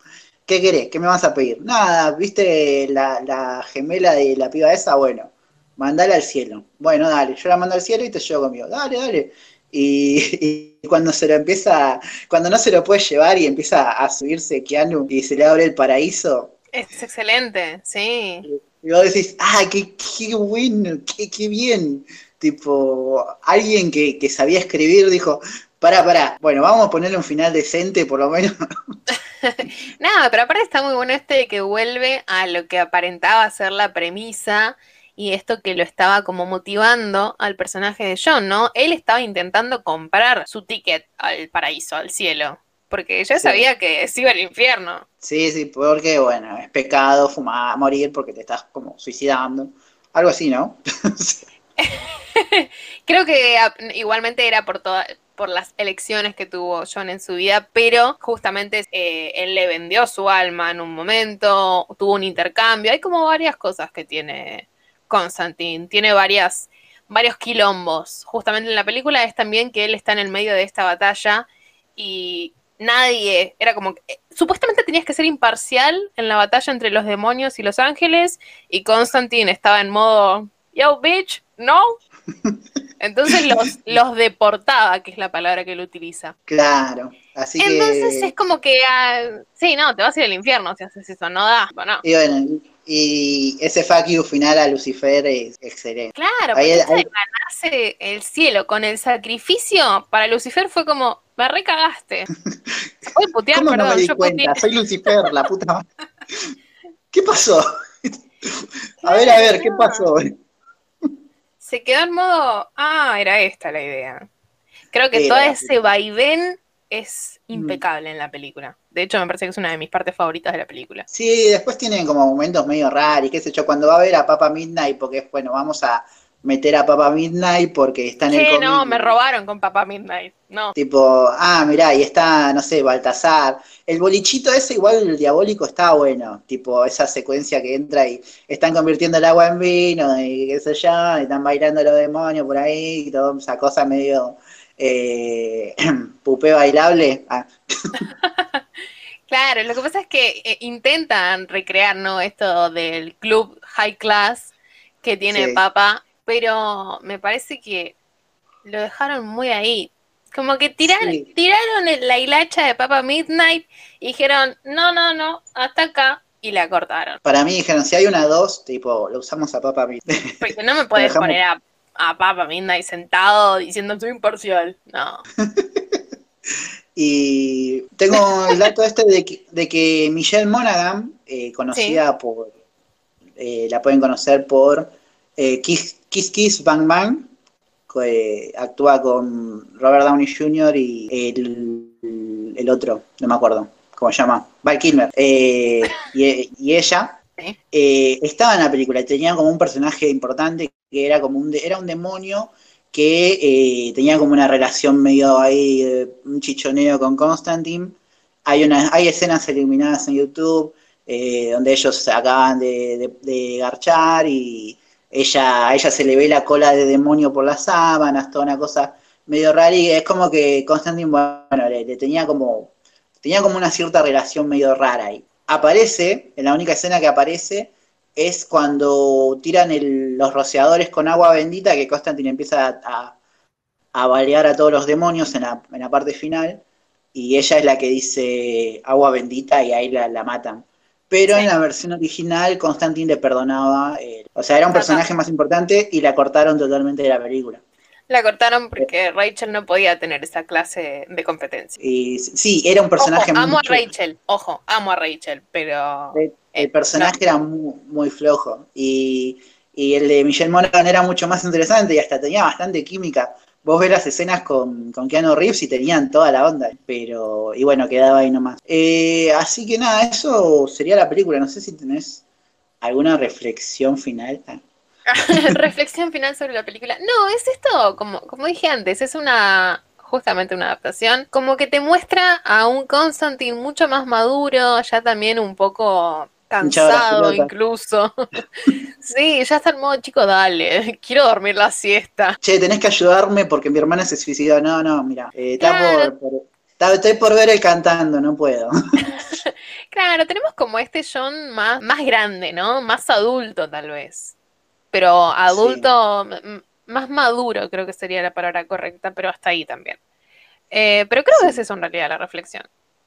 ¿Qué querés? ¿Qué me vas a pedir? Nada, ¿viste la, gemela de la piba esa? Bueno, mandala al cielo. Bueno, dale, yo la mando al cielo y te llevo conmigo. Dale, dale. (laughs) Y, cuando se lo empieza, cuando no se lo puede llevar y empieza a subirse Keanu y se le abre el paraíso. Es excelente, sí. Y vos decís, ah, qué, qué bueno, qué, qué bien. Tipo, alguien que, que sabía escribir dijo, pará, pará, bueno, vamos a ponerle un final decente por lo menos. (laughs) (laughs) Nada, pero aparte está muy bueno este que vuelve a lo que aparentaba ser la premisa y esto que lo estaba como motivando al personaje de John, ¿no? Él estaba intentando comprar su ticket al paraíso, al cielo porque ya sabía que se iba al infierno. Sí, sí, porque bueno, es pecado fumar, morir porque te estás como suicidando. Algo así, ¿no? (laughs) (laughs) Creo que igualmente era por todas por las elecciones que tuvo John en su vida, pero justamente eh, él le vendió su alma en un momento, tuvo un intercambio, hay como varias cosas que tiene Constantine, tiene varias, varios quilombos. Justamente en la película es también que él está en el medio de esta batalla y nadie, era como, eh, supuestamente tenías que ser imparcial en la batalla entre los demonios y los ángeles, y Constantine estaba en modo, yo bitch, no. (laughs) Entonces los, (laughs) los deportaba, que es la palabra que él utiliza. Claro, así Entonces es como que, ah, sí, no, te vas a ir al infierno si haces eso, no da, bueno. Y bueno, y ese fuck you final a Lucifer es excelente. Claro, porque ahí, ganarse el cielo con el sacrificio, para Lucifer fue como, me recagaste. (laughs) Voy putear, ¿Cómo perdón, no me di cuenta? Soy Lucifer, la puta madre. (laughs) ¿Qué pasó? A ver, a ver, ¿qué pasó? Se quedó en modo, ah, era esta la idea. Creo que todo ese vaivén es mm. impecable en la película. De hecho, me parece que es una de mis partes favoritas de la película. Sí, después tienen como momentos medio raros, y qué sé yo, cuando va a ver a Papa Midnight, porque es bueno, vamos a meter a Papa Midnight porque está en el Sí, no, me robaron con Papa Midnight, no. Tipo, ah, mirá, y está, no sé, Baltasar. El bolichito ese, igual el diabólico está bueno, tipo, esa secuencia que entra y están convirtiendo el agua en vino y qué sé yo, y están bailando los demonios por ahí, y toda esa cosa medio eh, (clears throat) pupé bailable. Ah. (laughs) claro, lo que pasa es que eh, intentan recrear, ¿no? Esto del club high class que tiene Papa pero me parece que lo dejaron muy ahí. Como que tiraron la hilacha de Papa Midnight y dijeron, no, no, no, hasta acá, y la cortaron. Para mí dijeron, si hay una dos, tipo, lo usamos a Papa Midnight. (laughs) Porque no me puedes poner a, a Papa Midnight sentado diciendo soy imparcial, no. (laughs) y tengo el dato este de que, Michelle Monaghan, eh, conocida por, eh, la pueden conocer por eh, Kiss, Kiss Bang Bang, que actúa con Robert Downey Jr. y el, otro, no me acuerdo cómo se llama, Val Kilmer. Eh, y, ella eh, estaba en la película, tenía como un personaje importante que era como un, era un demonio que tenía como una relación medio ahí, un chichoneo con Constantine. Hay, una, hay escenas eliminadas en YouTube donde ellos se acaban de garchar y ella, a ella se le ve la cola de demonio por las sábanas, toda una cosa medio rara y es como que Constantine, bueno, le, tenía como tenía como una cierta relación medio rara ahí. Aparece, en la única escena que aparece es cuando tiran los rociadores con agua bendita que Constantine empieza a, a, balear a todos los demonios en la, en la parte final y ella es la que dice agua bendita y ahí la, la matan. Pero en la versión original, Constantine le perdonaba. Eh, o sea, era un personaje más importante y la cortaron totalmente de la película. La cortaron porque Rachel no podía tener esa clase de competencia. Y sí, era un personaje ojo, Amo a Rachel, ojo, amo a Rachel, pero. El, personaje era muy, flojo. Y, y, el de Michelle Monaghan era mucho más interesante y hasta tenía bastante química vos ves las escenas con, con Keanu Reeves y tenían toda la onda, pero, y bueno, quedaba ahí nomás. Eh, así que nada, eso sería la película, no sé si tenés alguna reflexión final. (laughs) reflexión final sobre la película. No, es esto, como, como dije antes, es una justamente una adaptación, como que te muestra a un Constantine mucho más maduro, ya también un poco cansado incluso. (laughs) sí, ya está en modo, chico, dale, (laughs) quiero dormir la siesta. Che, tenés que ayudarme porque mi hermana se suicidó. No, no, mira, eh, estoy por ver el cantando, no puedo. (laughs) claro, tenemos como este John más, más grande, ¿no? Más adulto tal vez. Pero adulto, más maduro creo que sería la palabra correcta, pero hasta ahí también. Eh, pero creo que es eso en realidad la reflexión.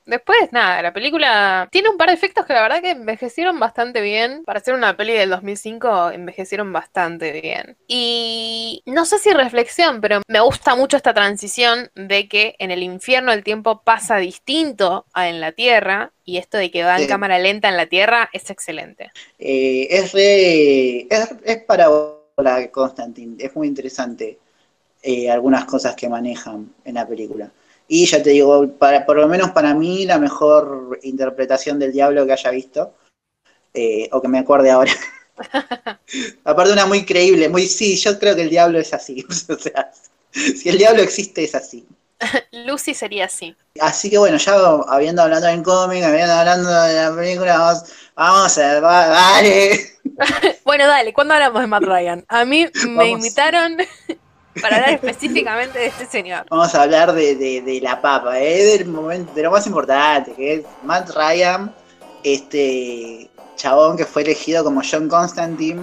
Después, nada, la película tiene un par de efectos que la verdad que envejecieron bastante bien. Para ser una peli del 2005, envejecieron bastante bien. Y no sé si reflexión, pero me gusta mucho esta transición de que en el infierno el tiempo pasa distinto a en la Tierra. Y esto de que va en cámara lenta en la Tierra es excelente. Eh, es, re, es, para la Constantine, es muy interesante eh, algunas cosas que manejan en la película. Y ya te digo, para, por lo menos para mí, la mejor interpretación del diablo que haya visto, eh, o que me acuerde ahora. (laughs) Aparte una muy creíble, muy sí, yo creo que el diablo es así. (laughs) o sea, si el diablo existe es así. (laughs) Lucy sería así. Así que bueno, ya habiendo hablado en cómic, habiendo hablando de la película, vamos, vamos a va, dale. bueno, dale, ¿cuándo hablamos de Matt Ryan? A mí me invitaron para hablar específicamente de este señor. Vamos a hablar de, la papa, ¿eh? del momento, de lo más importante, que es Matt Ryan, este chabón que fue elegido como John Constantine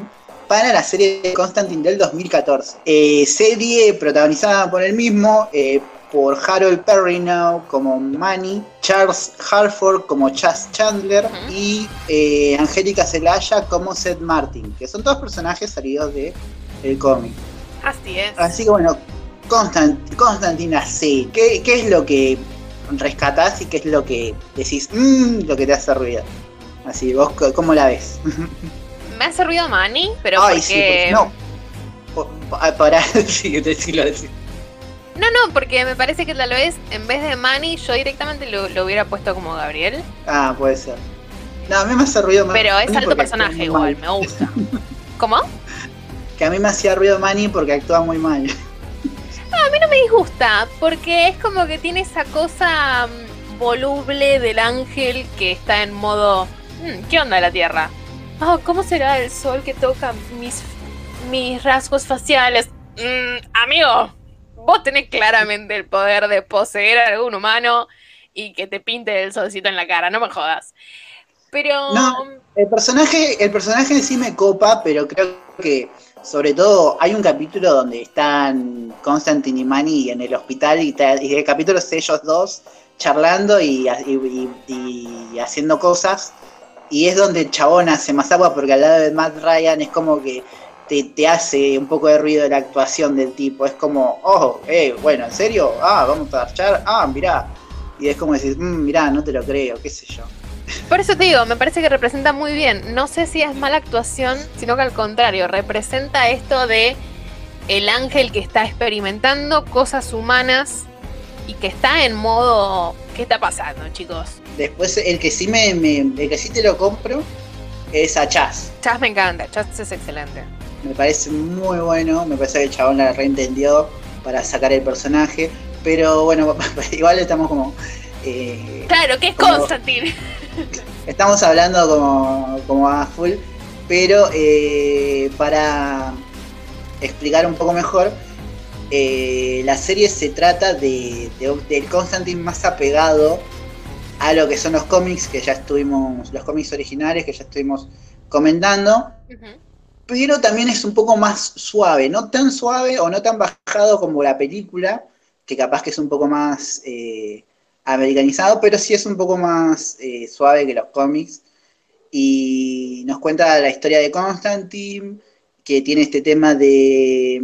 para la serie de Constantine del 2014. Eh, serie protagonizada por él mismo, eh, por Harold Perrineau como Manny, Charles Harford como Chas Chandler y eh, Angélica Zelaya como Seth Martin, que son todos personajes salidos de el cómic. Así es. Así que bueno, Constant, Constantina sí. ¿Qué, es lo que rescatás y qué es lo que decís, mmm, lo que te hace ruido? Así, vos, ¿cómo la ves? (laughs) Me hace ruido Manny, pero Ay, porque... (laughs) sí, no. Para sí, decirlo, No, no, porque me parece que tal vez en vez de Manny yo directamente lo, hubiera puesto como Gabriel. Ah, puede ser. No, a mí me hace ruido más. Pero es alto personaje igual, me gusta. ¿Cómo? (laughs) que a mí me hacía ruido Manny porque actúa muy mal. a mí no me disgusta, porque es como que tiene esa cosa mm, voluble del ángel que está en modo, mm, ¿qué onda la Tierra? Oh, ¿cómo será el sol que toca mis, mis rasgos faciales? Mm, amigo, vos tenés claramente el poder de poseer a algún humano y que te pinte el solcito en la cara, no me jodas. Pero... No, el personaje, el personaje en sí me copa, pero creo que sobre todo, hay un capítulo donde están Constantine y Manny en el hospital y, el capítulo es ellos dos charlando y, haciendo cosas. Y es donde el chabón hace más agua porque al lado de Matt Ryan es como que te, hace un poco de ruido la actuación del tipo. Es como, oh, eh, bueno, ¿en serio? Ah, vamos a marchar. Ah, mirá. Y es como decir, mmm, mirá, no te lo creo, qué sé yo. Por eso te digo, me parece que representa muy bien. No sé si es mala actuación, sino que al contrario, representa esto de el ángel que está experimentando cosas humanas y que está en modo ¿qué está pasando, chicos? Después el que sí me, el que sí te lo compro es a Chas. Chas me encanta, Chas es excelente. Me parece muy bueno, me parece que el chabón la reentendió para sacar el personaje, pero bueno, (laughs) igual estamos como eh, claro, que es Constantine. (laughs) Estamos hablando como, como a full, pero eh, para explicar un poco mejor, eh, la serie se trata de, del Constantine más apegado a lo que son los cómics, que ya estuvimos, los cómics originales que ya estuvimos comentando, pero también es un poco más suave, no tan suave o no tan bajado como la película, que capaz que es un poco más americanizado, pero sí es un poco más eh, suave que los cómics. Y nos cuenta la historia de Constantine, que tiene este tema de,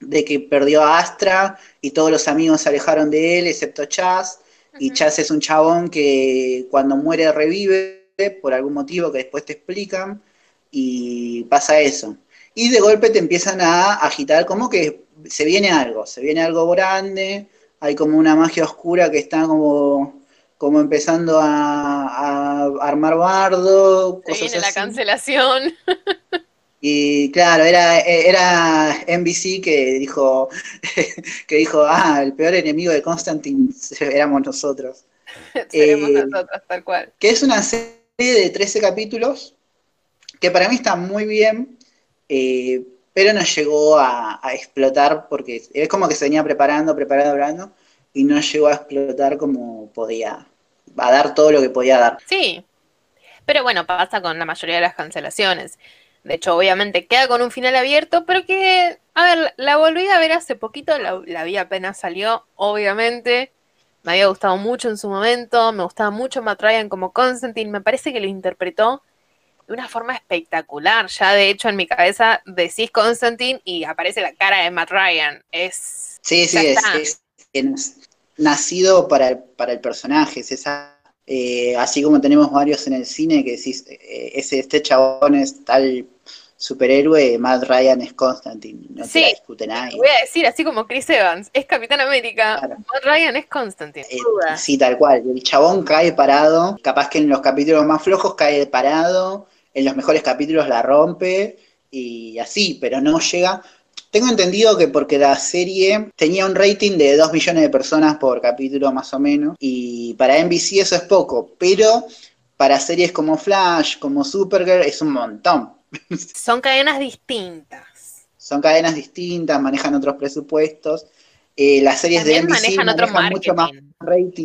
de que perdió a Astra y todos los amigos se alejaron de él, excepto Chaz. Y Chaz es un chabón que cuando muere revive por algún motivo que después te explican y pasa eso. Y de golpe te empiezan a agitar como que se viene algo, se viene algo grande, hay como una magia oscura que está como, como empezando a, armar bardo. Se viene la cancelación. (laughs) Y claro, era, era NBC que dijo, (laughs) que dijo, ah, el peor enemigo de Constantine (laughs) éramos nosotros. Seremos eh, nosotros, tal cual. Que es una serie de 13 capítulos, que para mí está muy bien, eh, pero no llegó a, explotar porque es como que se venía preparando, preparando, preparando, y no llegó a explotar como podía, a dar todo lo que podía dar. Sí, pero bueno, pasa con la mayoría de las cancelaciones. De hecho, obviamente queda con un final abierto, pero que, a ver, la volví a ver hace poquito, la, vi apenas salió, obviamente. Me había gustado mucho en su momento, me gustaba mucho Matt Ryan como Constantine, me parece que lo interpretó de una forma espectacular. Ya de hecho en mi cabeza decís Constantine y aparece la cara de Matt Ryan. Es. Sí, sí, es, es, nacido para el, para el personaje. Es esa, eh, así como tenemos varios en el cine que decís, eh, ese, este chabón es tal superhéroe, Matt Ryan es Constantine, no se discute nadie. Voy a decir, así como Chris Evans es Capitán América, Matt Ryan es Constantine. Eh, sí, tal cual. El chabón cae parado, capaz que en los capítulos más flojos cae parado, en los mejores capítulos la rompe y así, pero no llega. Tengo entendido que porque la serie tenía un rating de 2 millones de personas por capítulo más o menos, y para NBC eso es poco, pero para series como Flash, como Supergirl, es un montón. (laughs) Son cadenas distintas. Son cadenas distintas, manejan otros presupuestos. Eh, las series de NBC manejan, otro mucho más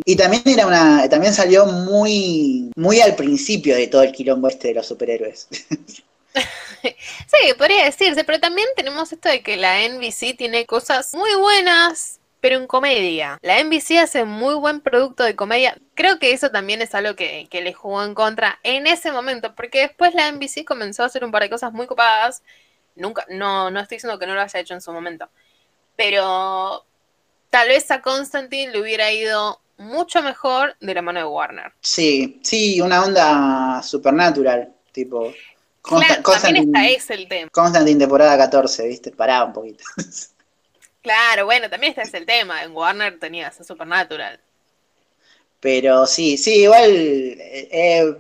Y también era una, también salió muy, muy al principio de todo el quilombo este de los superhéroes. (laughs) sí, podría decirse, pero también tenemos esto de que la NBC tiene cosas muy buenas, pero en comedia. La NBC hace muy buen producto de comedia. Creo que eso también es algo que, que le jugó en contra en ese momento, porque después la NBC comenzó a hacer un par de cosas muy copadas. Nunca, no, no estoy diciendo que no lo haya hecho en su momento. Pero tal vez a Constantine le hubiera ido mucho mejor de la mano de Warner. Sí, sí, una onda supernatural, tipo. claro, también está ese el tema. Constantine temporada 14, ¿viste? Paraba un poquito. (laughs) claro, bueno, también está ese el tema. En Warner tenías a Supernatural. Pero sí, sí, igual. Eh,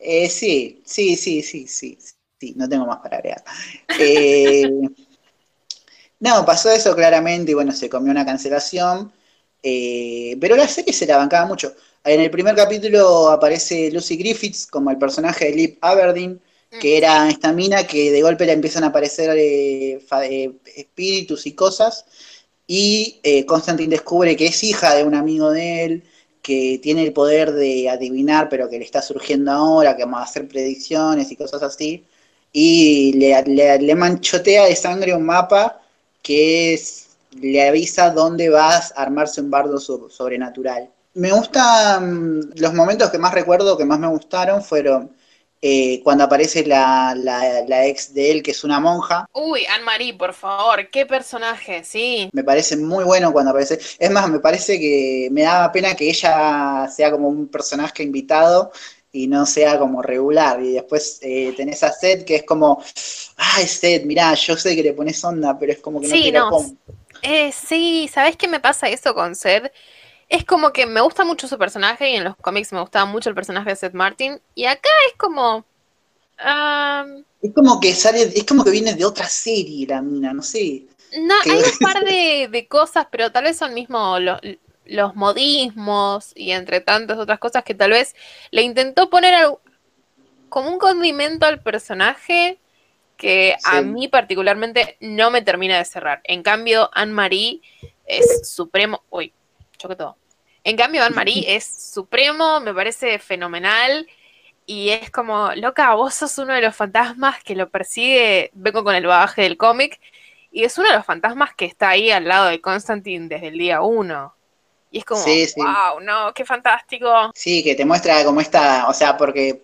eh, sí, sí, sí, sí, sí, sí, no tengo más para agregar. (laughs) Eh, no, pasó eso claramente y bueno, se comió una cancelación. Eh, pero la serie se la bancaba mucho. En el primer capítulo aparece Lucy Griffiths como el personaje de Liv Aberdeen, que era esta mina que de golpe le empiezan a aparecer eh, eh, espíritus y cosas. Y Constantine descubre que es hija de un amigo de él, que tiene el poder de adivinar, pero que le está surgiendo ahora, que vamos a hacer predicciones y cosas así. Y le, le manchotea de sangre un mapa que le avisa dónde vas a armarse un bardo sobrenatural. Me gustan, los momentos que más recuerdo, que más me gustaron, fueron eh, cuando aparece la, ex de él, que es una monja. Uy, Anne-Marie, por favor, qué personaje, sí. Me parece muy bueno cuando aparece. Es más, me parece que me daba pena que ella sea como un personaje invitado y no sea como regular. Y después eh, tenés a Seth que es como, ay Seth, mirá, yo sé que le pones onda, pero es como que no te no. Eh, sí, ¿sabés qué me pasa eso con Seth? Es como que me gusta mucho su personaje y en los cómics me gustaba mucho el personaje de Seth Martin. Y acá es como... es como que sale, es como que viene de otra serie la mina, no sé. No, hay (laughs) un par de, de, cosas, pero tal vez son mismo los, los modismos y entre tantas otras cosas que tal vez le intentó poner como un condimento al personaje que a mí particularmente no me termina de cerrar. En cambio, Anne-Marie es supremo. Uy, choque todo. En cambio, Anne-Marie (laughs) es supremo, me parece fenomenal. Y es como, loca, vos sos uno de los fantasmas que lo persigue. Vengo con el bagaje del cómic. Y es uno de los fantasmas que está ahí al lado de Constantine desde el día uno. Y es como, wow, no, qué fantástico. Sí, que te muestra como esta, o sea, porque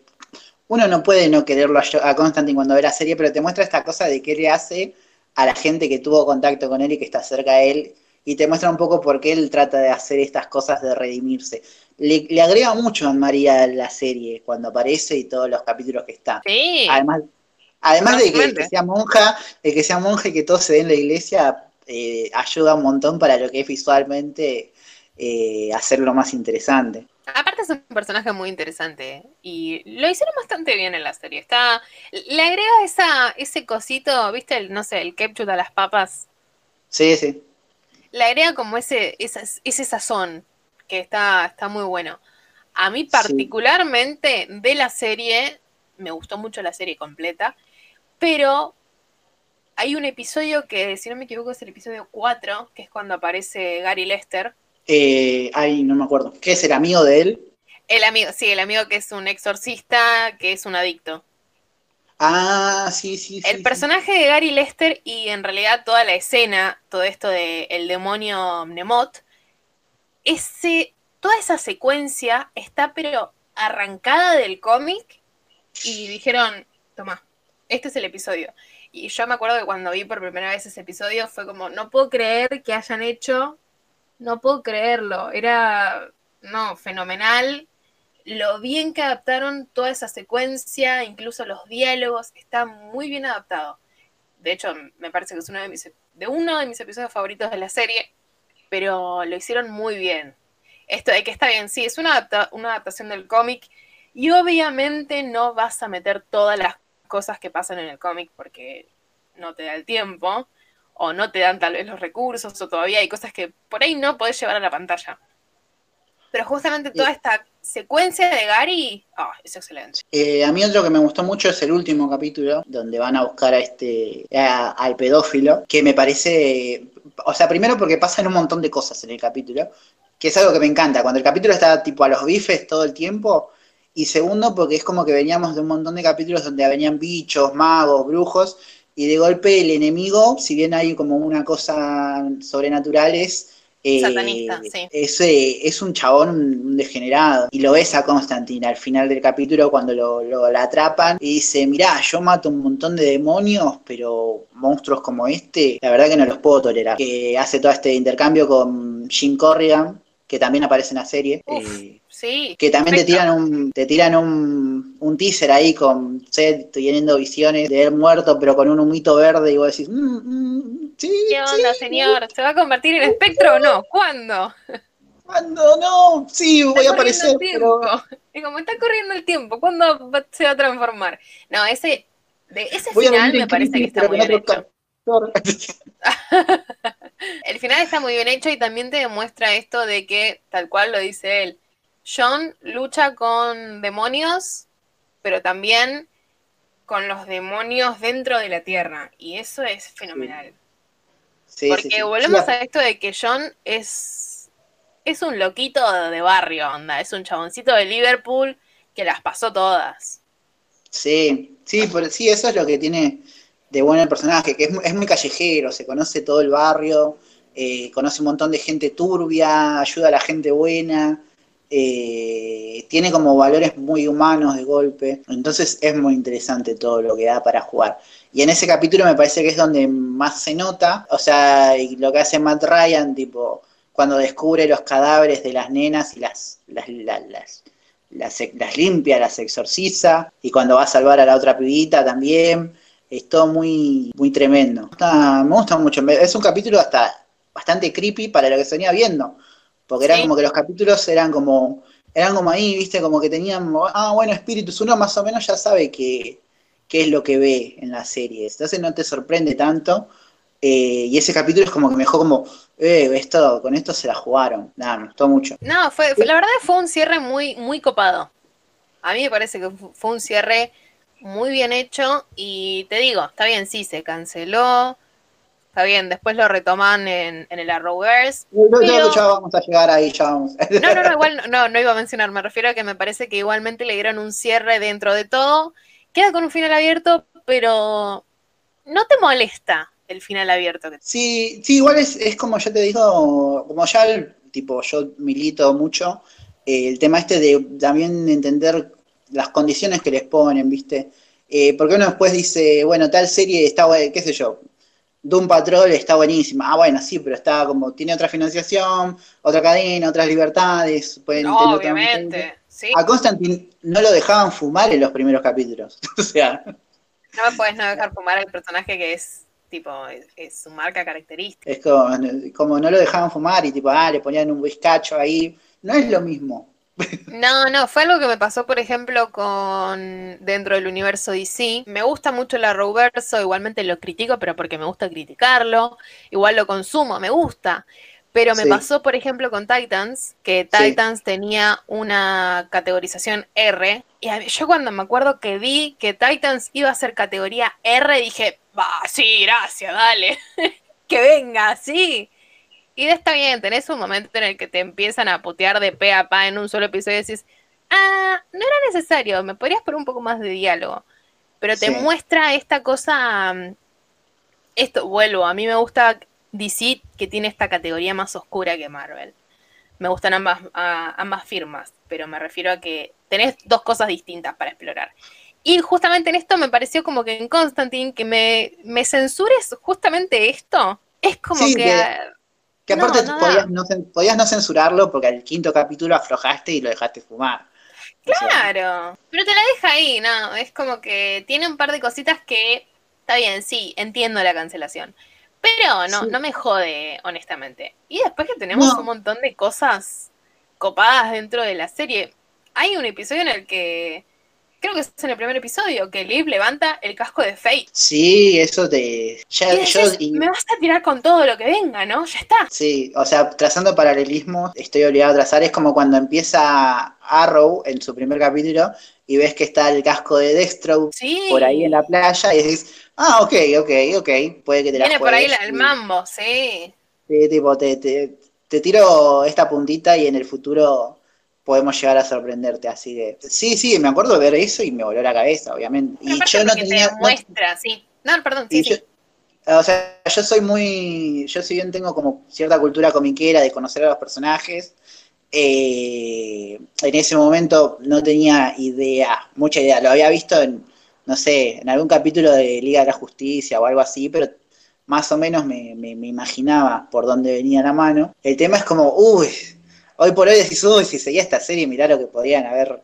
uno no puede no quererlo a, Constantine cuando ve la serie, pero te muestra esta cosa de qué le hace a la gente que tuvo contacto con él y que está cerca de él, y te muestra un poco por qué él trata de hacer estas cosas de redimirse. Le, agrega mucho a María la serie cuando aparece y todos los capítulos que está. Sí. Además, además de que, sea monja, de que sea monja y que todo se dé en la iglesia, eh, ayuda un montón para lo que es visualmente eh, hacerlo más interesante. Aparte es un personaje muy interesante y lo hicieron bastante bien en la serie. Está, le agrega esa, ese cosito, ¿viste? El, no sé, el ketchup a las papas. Sí, sí. Le agrega como ese, ese sazón que está, está muy bueno. A mí particularmente de la serie, me gustó mucho la serie completa, pero hay un episodio que, si no me equivoco, es el episodio 4, que es cuando aparece Gary Lester eh, ay, no me acuerdo. ¿Qué es el amigo de él? El amigo, sí, el amigo que es un exorcista, que es un adicto. Ah, sí, sí, sí. El personaje de Gary Lester y en realidad toda la escena, todo esto de el demonio Mnemot, ese, toda esa secuencia está pero arrancada del cómic y dijeron, toma, este es el episodio. Y yo me acuerdo que cuando vi por primera vez ese episodio fue como, no puedo creer que hayan hecho no puedo creerlo. Era, no, fenomenal. Lo bien que adaptaron toda esa secuencia, incluso los diálogos, está muy bien adaptado. De hecho, me parece que es uno de mis, de uno de mis episodios favoritos de la serie, pero lo hicieron muy bien. Esto de que está bien, sí, es una, una adaptación del cómic y obviamente no vas a meter todas las cosas que pasan en el cómic porque no te da el tiempo o no te dan tal vez los recursos, o todavía hay cosas que por ahí no podés llevar a la pantalla. Pero justamente toda esta secuencia de Gary oh, es excelente. Eh, a mí otro que me gustó mucho es el último capítulo, donde van a buscar a este al pedófilo, que me parece, o sea, primero porque pasan un montón de cosas en el capítulo, que es algo que me encanta, cuando el capítulo está tipo a los bifes todo el tiempo, y segundo porque es como que veníamos de un montón de capítulos donde venían bichos, magos, brujos, y de golpe el enemigo, si bien hay como una cosa sobrenatural, es... Eh, Satanista, sí. Es, es, un chabón, un degenerado. Y lo ves a Constantine al final del capítulo cuando lo, lo atrapan y dice, mirá, yo mato un montón de demonios, pero monstruos como este, la verdad que no los puedo tolerar. Que hace todo este intercambio con Jim Corrigan, que también aparece en la serie. Eh, sí. Que también te tiran un, te tiran un, un teaser ahí con Seth teniendo visiones de él muerto, pero con un humito verde, y vos decís, mm, mm, sí, ¿qué onda, señor? ¿Se va a convertir en espectro o no? ¿Cuándo? ¿Cuándo? No, sí, voy a aparecer. Pero... Y (laughs) como está corriendo el tiempo, ¿cuándo se va a transformar? No, ese, de ese final me parece que está muy bien hecho. (laughs) el final está muy bien hecho y también te demuestra esto de que, tal cual lo dice él, John lucha con demonios, pero también con los demonios dentro de la Tierra. Y eso es fenomenal. Porque volvemos a esto de que John es, es un loquito de barrio, onda. Es un chaboncito de Liverpool que las pasó todas. Sí, sí, por, sí, eso es lo que tiene de bueno el personaje, que es, muy callejero, se conoce todo el barrio, eh, conoce un montón de gente turbia, ayuda a la gente buena, eh, tiene como valores muy humanos de golpe, entonces es muy interesante todo lo que da para jugar. Y en ese capítulo me parece que es donde más se nota, o sea, lo que hace Matt Ryan, tipo, cuando descubre los cadáveres de las nenas y las, las, las, las limpia, las exorciza, y cuando va a salvar a la otra pibita también es todo muy, muy tremendo. me gusta mucho. Es un capítulo hasta bastante creepy para lo que venía viendo. Porque era como que los capítulos eran como, eran como ahí, viste, como que tenían, ah, bueno, espíritus, uno más o menos ya sabe qué, qué es lo que ve en las series. Entonces no te sorprende tanto. Eh, y ese capítulo es como que me dejó como, eh, esto, con esto se la jugaron. Nada, me gustó mucho. No, fue, la verdad fue un cierre muy, muy copado. A mí me parece que fue un cierre muy bien hecho y te digo, está bien, sí, se canceló, está bien, después lo retoman en, en el Arrowverse. No, ya vamos a llegar ahí, ya vamos. No, no, no, igual no, no iba a mencionar, me refiero a que me parece que igualmente le dieron un cierre dentro de todo, queda con un final abierto, pero no te molesta el final abierto. Sí, sí, igual es, es como ya te digo, como ya el tipo, yo milito mucho eh, el tema este de también entender las condiciones que les ponen, ¿viste? Eh, porque uno después dice, bueno, tal serie está, qué sé yo, Doom Patrol está buenísima. Ah, bueno, sí, pero está como, tiene otra financiación, otra cadena, otras libertades. Pueden no, obviamente. Sí. A Constantine no lo dejaban fumar en los primeros capítulos. (laughs) o sea. No me puedes no dejar fumar al personaje que es tipo, es, su marca característica. Es como, como, no lo dejaban fumar y tipo, ah, le ponían un whiskacho ahí. No es lo mismo. No, no, fue algo que me pasó, por ejemplo, con dentro del universo DC. Me gusta mucho el Arrowverso, igualmente lo critico, pero porque me gusta criticarlo. Igual lo consumo, me gusta. Pero me pasó, por ejemplo, con Titans, que Titans tenía una categorización R. Y yo cuando me acuerdo que vi que Titans iba a ser categoría R, dije, va, sí, gracias, dale. (laughs) que venga, sí. Y está bien, tenés un momento en el que te empiezan a putear de pe a pa en un solo episodio y decís, ah, no era necesario, me podrías poner un poco más de diálogo. Pero te muestra esta cosa, esto, vuelvo, a mí me gusta DC que tiene esta categoría más oscura que Marvel. Me gustan ambas, ambas firmas, pero me refiero a que tenés dos cosas distintas para explorar. Y justamente en esto me pareció como que en Constantine que me, me censures justamente esto. Es como que... Que aparte Podías, no, censurarlo porque al quinto capítulo aflojaste y lo dejaste fumar. Claro, pero te la deja ahí, ¿no? Es como que tiene un par de cositas que, está bien, sí, entiendo la cancelación. Pero no, no me jode, honestamente. Y después que tenemos un montón de cosas copadas dentro de la serie. Hay un episodio en el que creo que es en el primer episodio, que Liv levanta el casco de Fate. Sí, eso te... Me vas a tirar con todo lo que venga, ¿no? Ya está. Sí, o sea, trazando paralelismo, estoy obligado a trazar, es como cuando empieza Arrow en su primer capítulo y ves que está el casco de Destro por ahí en la playa y dices, ah, ok, ok, ok, puede que te Viene por ahí el mambo, sí. Sí, tipo, te, te tiro esta puntita y en el futuro podemos llegar a sorprenderte. Así de. Sí, sí, me acuerdo de ver eso y me voló la cabeza, obviamente. y yo no tenía. muestra, sí. No, perdón, sí, sí. o sea, yo soy muy. Yo, si bien tengo como cierta cultura comiquera de conocer a los personajes, eh, en ese momento no tenía idea, mucha idea. Lo había visto en, no sé, en algún capítulo de Liga de la Justicia o algo así, pero más o menos me, me imaginaba por dónde venía la mano. El tema es como, uy, hoy por hoy decís, uy, si seguía esta serie, mirá lo que podían haber.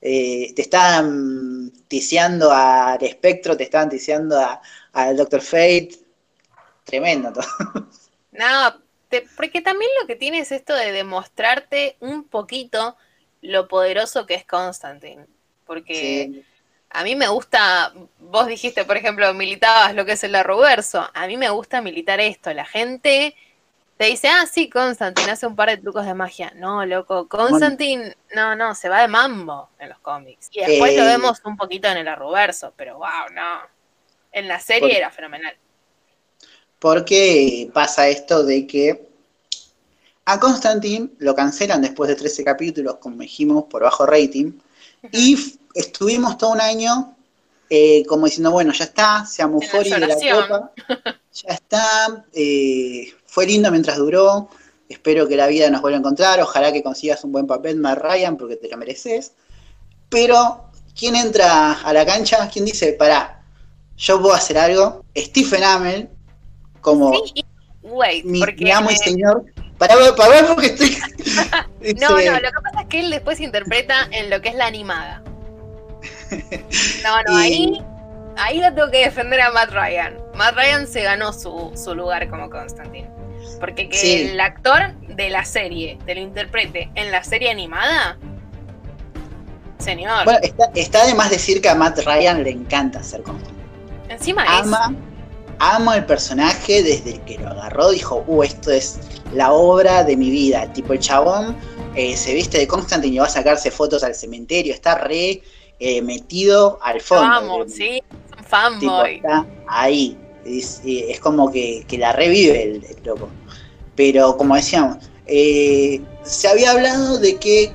Eh, te estaban ticiando al espectro, te estaban ticiando al Doctor Fate. Tremendo todo. (laughs) No, porque también lo que tiene es esto de demostrarte un poquito lo poderoso que es Constantine. Porque a mí me gusta, vos dijiste, por ejemplo, militabas lo que es el arroverso. A mí me gusta militar esto. La gente te dice, ah, sí, Constantine hace un par de trucos de magia. No, loco, Constantine, no, no, se va de mambo en los cómics. Y después lo eh, vemos un poquito en el arroverso, pero wow, no. En la serie era fenomenal. Porque pasa esto de que a Constantine lo cancelan después de 13 capítulos, como dijimos, por bajo rating. Y estuvimos todo un año eh, como diciendo, bueno, ya está, seamos Fori de la copa. (laughs) Ya está. Eh, fue lindo mientras duró. Espero que la vida nos vuelva a encontrar. Ojalá que consigas un buen papel, Matt Ryan, porque te lo mereces. Pero, ¿quién entra a la cancha? ¿Quién dice, pará, yo puedo hacer algo? Stephen Amell, como mi, amo y señor. Pará, pará, porque estoy. (laughs) (laughs) no, no, lo que pasa es que él después interpreta en lo que es la animada. No, no, (laughs) ahí, ahí lo tengo que defender a Matt Ryan. Matt Ryan se ganó su, su lugar como Constantine. Porque que el actor de la serie te lo interprete en la serie animada, señor. Bueno, está, está de más decir que a Matt Ryan le encanta ser Constantine. Encima ama, ama el personaje desde que lo agarró, dijo, uh, esto es la obra de mi vida. Tipo, el chabón eh, se viste de Constantine y va a sacarse fotos al cementerio, está re eh, metido al fondo. Vamos, sí, fanboy. está ahí. Es, es como que, que, la revive el, loco. Pero como decíamos, eh, se había hablado de que,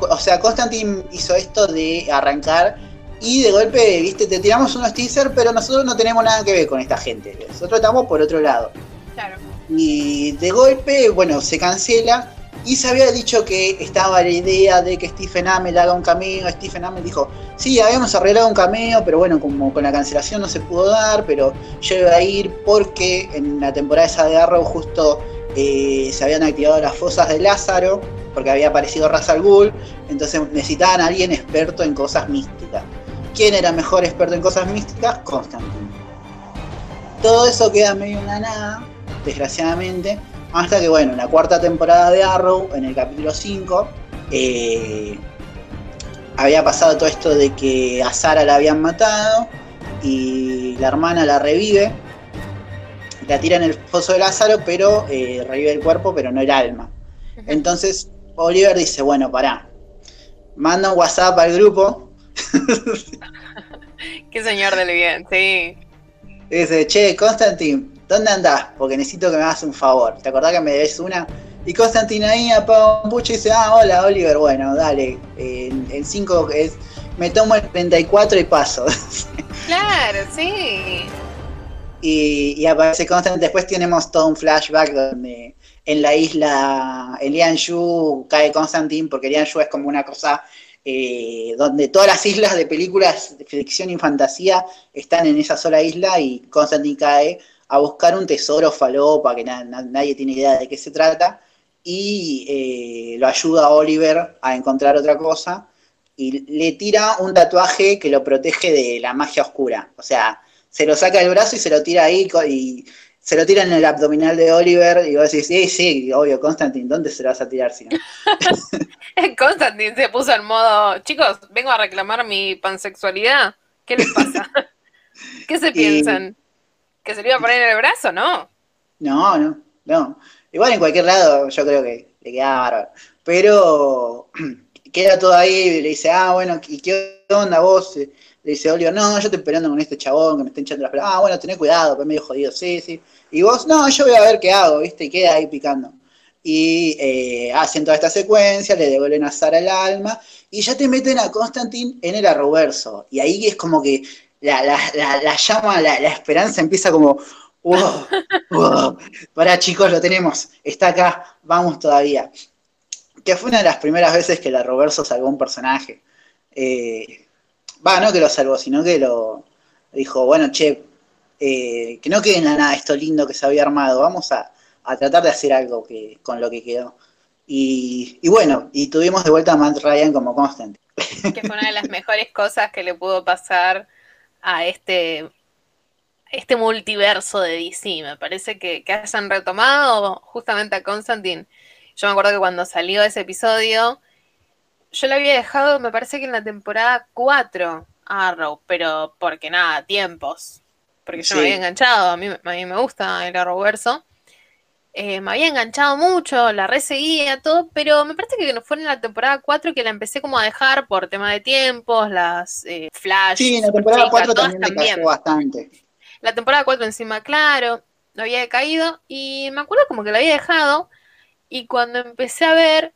o sea, Constantine hizo esto de arrancar y de golpe, viste, te tiramos unos teasers, pero nosotros no tenemos nada que ver con esta gente. Nosotros estamos por otro lado. Claro. Y de golpe, bueno, se cancela Y se había dicho que estaba la idea de que Stephen Amell haga un cameo. Stephen Amell dijo, sí, habíamos arreglado un cameo, pero bueno, como con la cancelación no se pudo dar, pero yo iba a ir porque en la temporada esa de Arrow justo eh, se habían activado las fosas de Lázaro, porque había aparecido Ra's al Ghul, entonces necesitaban a alguien experto en cosas místicas. ¿Quién era mejor experto en cosas místicas? Constantine. Todo eso queda medio en la nada, desgraciadamente, hasta que, bueno, en la cuarta temporada de Arrow, en el capítulo 5, eh, había pasado todo esto de que a Sara la habían matado y la hermana la revive, la tira en el foso de Lázaro, pero eh, revive el cuerpo, pero no el alma. Entonces Oliver dice, bueno, pará, manda un WhatsApp al grupo. (laughs) Qué señor del bien, sí. Dice, che, Constantine, ¿dónde andás? Porque necesito que me hagas un favor. ¿Te acordás que me debes una? Y Constantine ahí apaga un pucho y dice, ah, hola Oliver, bueno, dale, en 5 es, me tomo el 34 y paso. (laughs) Claro, sí. Y, aparece Constantine, después tenemos todo un flashback donde en la isla Elian Yu cae Constantine, porque Elian Yu es como una cosa eh, donde todas las islas de películas de ficción y fantasía están en esa sola isla y Constantine cae a buscar un tesoro falopa que nadie tiene idea de qué se trata y eh, lo ayuda a Oliver a encontrar otra cosa y le tira un tatuaje que lo protege de la magia oscura. O sea, se lo saca del brazo y se lo tira ahí y se lo tira en el abdominal de Oliver y vos decís, sí, sí, obvio, Constantine, ¿dónde se lo vas a tirar si no? (laughs) Constantine se puso en modo, chicos, vengo a reclamar mi pansexualidad. ¿Qué les pasa? (laughs) ¿Qué se piensan? ¿Que se lo iba a poner en el brazo? No. No, no, no. Igual en cualquier lado yo creo que le quedaba bárbaro. Pero (clears throat) queda todo ahí y le dice, ah, bueno, ¿y qué onda vos? Le dice Oliver, no, yo estoy peleando con este chabón que me está hinchando las pelotas. Ah, bueno, tenés cuidado, pues medio jodido, sí, sí. Y vos, no, yo voy a ver qué hago, ¿viste? Y queda ahí picando. Y eh, hacen toda esta secuencia, le devuelven a Sara el alma, y ya te meten a Constantine en el arroverso. Y ahí es como que la, la, llama, la, esperanza empieza como, wow, wow, para chicos, lo tenemos, está acá, vamos todavía. Que fue una de las primeras veces que la Roverso salvó un personaje. Eh, va, no que lo salvó, sino que lo dijo, bueno, che, eh, que no quede en nada esto lindo que se había armado, vamos a, tratar de hacer algo que, con lo que quedó. Y, y, bueno, y tuvimos de vuelta a Matt Ryan como Constant. Que fue una de las mejores cosas que le pudo pasar a este, este multiverso de DC. Me parece que, que hayan retomado justamente a Constantine. Yo me acuerdo que cuando salió ese episodio, yo lo había dejado, me parece que en la temporada 4 Arrow, pero porque nada, tiempos. Porque yo me había enganchado, a mí, a mí me gusta el Arrowverso. Eh, me había enganchado mucho, la reseguía, todo, pero me parece que fue en la temporada 4 que la empecé como a dejar por tema de tiempos, las eh, flash. Sí, en la temporada 4 también, bastante. La temporada 4 encima, claro, lo había caído y me acuerdo como que la había dejado y cuando empecé a ver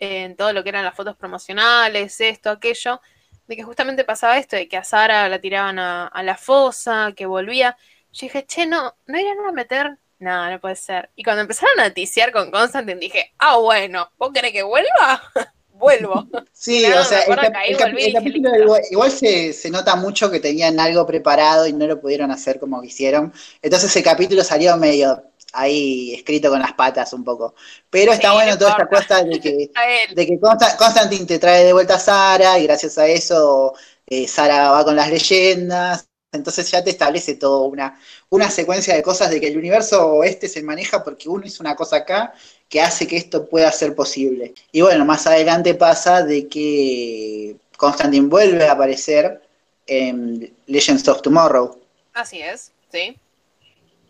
en todo lo que eran las fotos promocionales, esto, aquello, de que justamente pasaba esto, de que a Sara la tiraban a, a la fosa, que volvía, yo dije, che, no, no irán a meter no, no puede ser. Y cuando empezaron a noticiar con Constantine dije, ah, bueno, ¿vos querés que vuelva? (laughs) Vuelvo. Sí, o sea, el, capítulo igual, se, nota mucho que tenían algo preparado y no lo pudieron hacer como quisieron. Entonces el capítulo salió medio ahí escrito con las patas un poco. Pero está bueno toda esta cosa de que, (laughs) de que Constantine te trae de vuelta a Sara y gracias a eso eh, Sara va con las leyendas entonces ya te establece toda una, una secuencia de cosas de que el universo este se maneja porque uno hizo una cosa acá que hace que esto pueda ser posible. Y bueno, más adelante pasa de que Constantine vuelve a aparecer en Legends of Tomorrow. Así es, sí.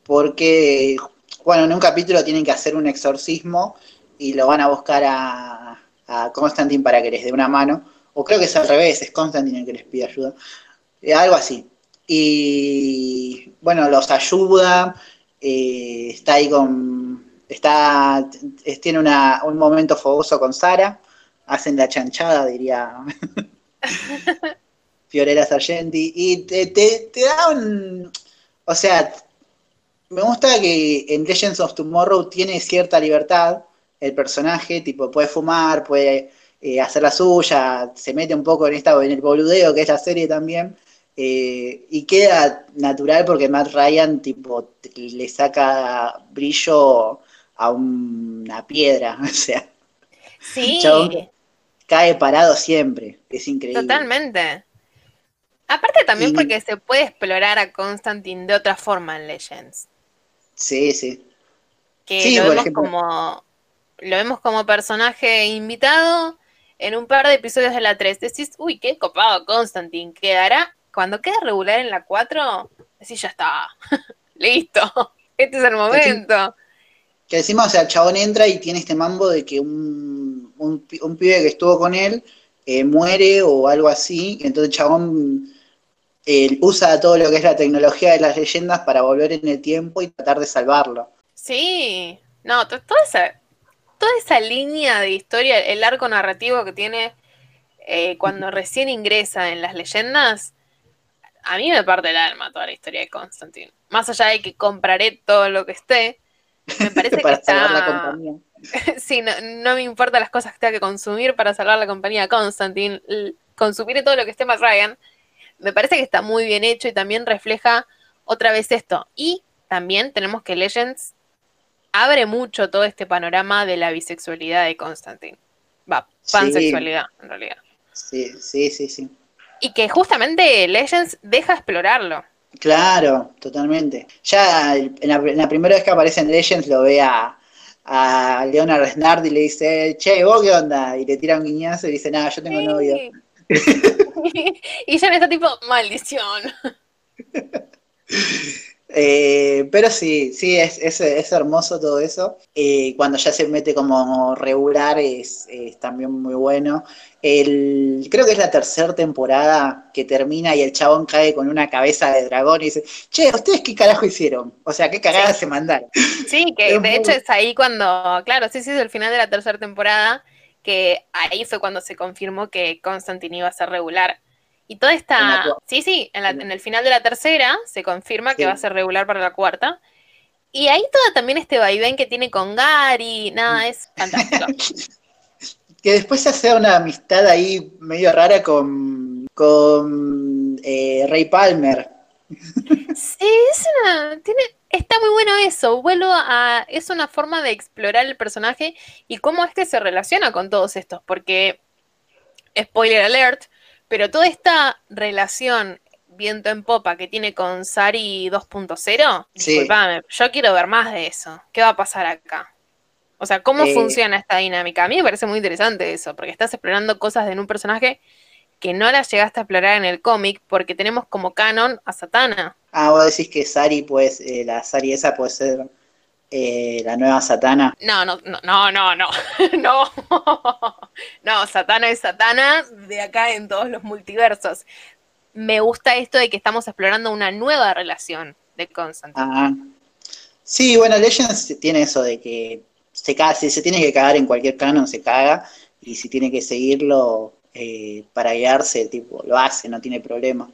Porque, bueno, en un capítulo tienen que hacer un exorcismo y lo van a buscar a, a Constantine para que les dé una mano. O creo que es al revés, es Constantine el que les pide ayuda. Eh, algo así y bueno, los ayuda, eh, está ahí con, está, tiene un momento fogoso con Sara, hacen la chanchada, diría (laughs) Fiorella Sargenti, y te, te, te da un, o sea, me gusta que en Legends of Tomorrow tiene cierta libertad, el personaje, tipo, puede fumar, puede eh, hacer la suya, se mete un poco en esta, en el boludeo que es la serie también, eh, y queda natural porque Matt Ryan, tipo, le saca brillo a una piedra, (laughs) o sea. Sí. cae parado siempre, es increíble. Totalmente. Aparte también porque se puede explorar a Constantine de otra forma en Legends. Sí, sí. Que lo vemos como lo vemos como personaje invitado en un par de episodios de la 3. Decís, uy, qué copado Constantine. Quedará cuando quede regular en la 4, decís, ya está. (laughs) Listo. (laughs) Este es el momento. Que decimos, o sea, el chabón entra y tiene este mambo de que un, un, pibe que estuvo con él eh, muere o algo así. Entonces el chabón usa todo lo que es la tecnología de las leyendas para volver en el tiempo y tratar de salvarlo. Sí, no, toda esa, toda esa línea de historia, el arco narrativo que tiene eh, cuando recién ingresa en las leyendas, a mí me parte el alma toda la historia de Constantine. Más allá de que compraré todo lo que esté, me (laughs) parece que está... la compañía. (laughs) sí, no, no, me importa las cosas que tenga que consumir para salvar la compañía de Constantine. Consumiré todo lo que esté más Ryan me parece que está muy bien hecho y también refleja otra vez esto. Y también tenemos que Legends abre mucho todo este panorama de la bisexualidad de Constantine. Va, pansexualidad, en realidad. Sí, sí, sí, sí. Y que justamente Legends deja explorarlo. Claro, totalmente. Ya en la, primera vez que aparece en Legends lo ve a, Leonard Snard y le dice, che, ¿vos qué onda? Y le tira un guiñazo y dice, nada, yo tengo novio. (laughs) y ya me está tipo, maldición. Eh, pero sí, sí, es, es, hermoso todo eso. Eh, cuando ya se mete como regular es, también muy bueno. El, creo que es la tercera temporada que termina y el chabón cae con una cabeza de dragón y dice, che, ¿ustedes qué carajo hicieron? O sea, ¿qué cagada se mandaron? Sí, que de hecho es ahí cuando, claro, sí, sí, es el final de la tercera temporada que ahí fue cuando se confirmó que Constantine iba a ser regular. Y toda esta... Sí, sí, en, el final de la tercera se confirma que va a ser regular para la cuarta. Y ahí todo también este vaivén que tiene con Gary, nada, es fantástico. (laughs) que después se hace una amistad ahí medio rara con, con eh, Ray Palmer. Sí, es una, tiene, está muy bueno eso. Vuelvo a. Es una forma de explorar el personaje y cómo es que se relaciona con todos estos. Porque. Spoiler alert. Pero toda esta relación viento en popa que tiene con Sari 2.0, disculpame, yo quiero ver más de eso. ¿Qué va a pasar acá? O sea, ¿cómo eh. funciona esta dinámica? A mí me parece muy interesante eso, porque estás explorando cosas en un personaje que no las llegaste a explorar en el cómic porque tenemos como canon a Satana. Ah, vos decís que Sari, pues, eh, la Sari esa puede ser eh, la nueva Satana. No, no, no, no, no, no, (laughs) no. no, Satana es Satana de acá en todos los multiversos. Me gusta esto de que estamos explorando una nueva relación de Constantine. Ah. Sí, bueno, Legends tiene eso de que se caga, si se tiene que cagar en cualquier canon, se caga, y si tiene que seguirlo, eh, para guiarse, tipo, lo hace, no tiene problema.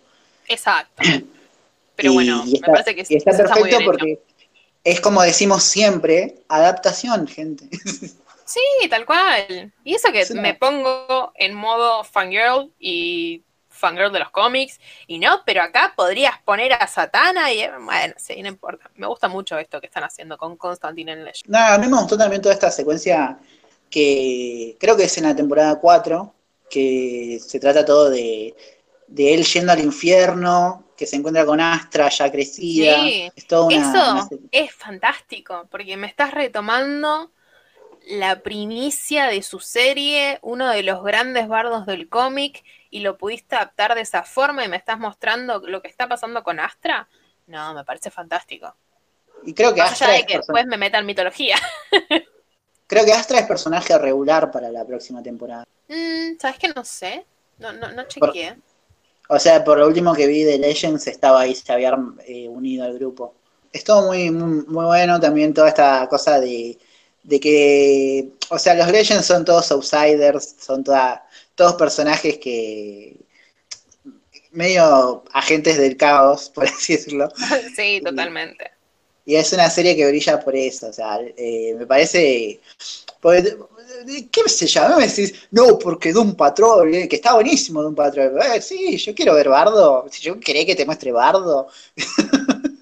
Exacto. (clears throat) Pero bueno, me parece que y está perfecto porque es como decimos siempre, adaptación, gente. (laughs) Sí, tal cual. Y eso que me pongo en modo fangirl y fangirl de los cómics, y no, pero acá podrías poner a Satana y bueno, sí, no importa. Me gusta mucho esto que están haciendo con Constantine en Legend. No, a mí me gustó también toda esta secuencia que creo que es en la temporada 4, que se trata todo de, él yendo al infierno, que se encuentra con Astra ya crecida. Sí, eso es fantástico, porque me estás retomando la primicia de su serie, uno de los grandes bardos del cómic, y lo pudiste adaptar de esa forma y me estás mostrando lo que está pasando con Astra. No, me parece fantástico. Y creo que Astra. de que después me metan mitología. (laughs) creo que Astra es personaje regular para la próxima temporada. Mm, ¿Sabes que no sé? No, no, no chequeé. o sea, por lo último que vi de Legends estaba ahí, se había eh, unido al grupo. Estuvo muy, muy, bueno también toda esta cosa de, de, que, o sea, los Legends son todos outsiders, son todos personajes que medio agentes del caos, (laughs) por así decirlo. (laughs) sí, totalmente. Y es una serie que brilla por eso, o sea, eh, me parece... ¿Qué sé yo? No me decís, no, porque Doom Patrol, eh, que está buenísimo Doom Patrol. Eh, sí, yo quiero ver Bardo. Si yo quería que te muestre Bardo. (laughs)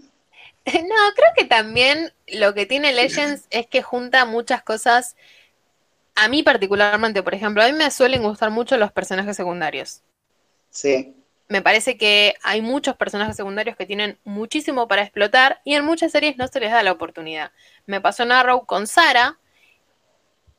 No, creo que también lo que tiene Legends es que junta muchas cosas. A mí particularmente, por ejemplo, a mí me suelen gustar mucho los personajes secundarios. Sí. Me parece que hay muchos personajes secundarios que tienen muchísimo para explotar y en muchas series no se les da la oportunidad. Me pasó en Arrow con Sara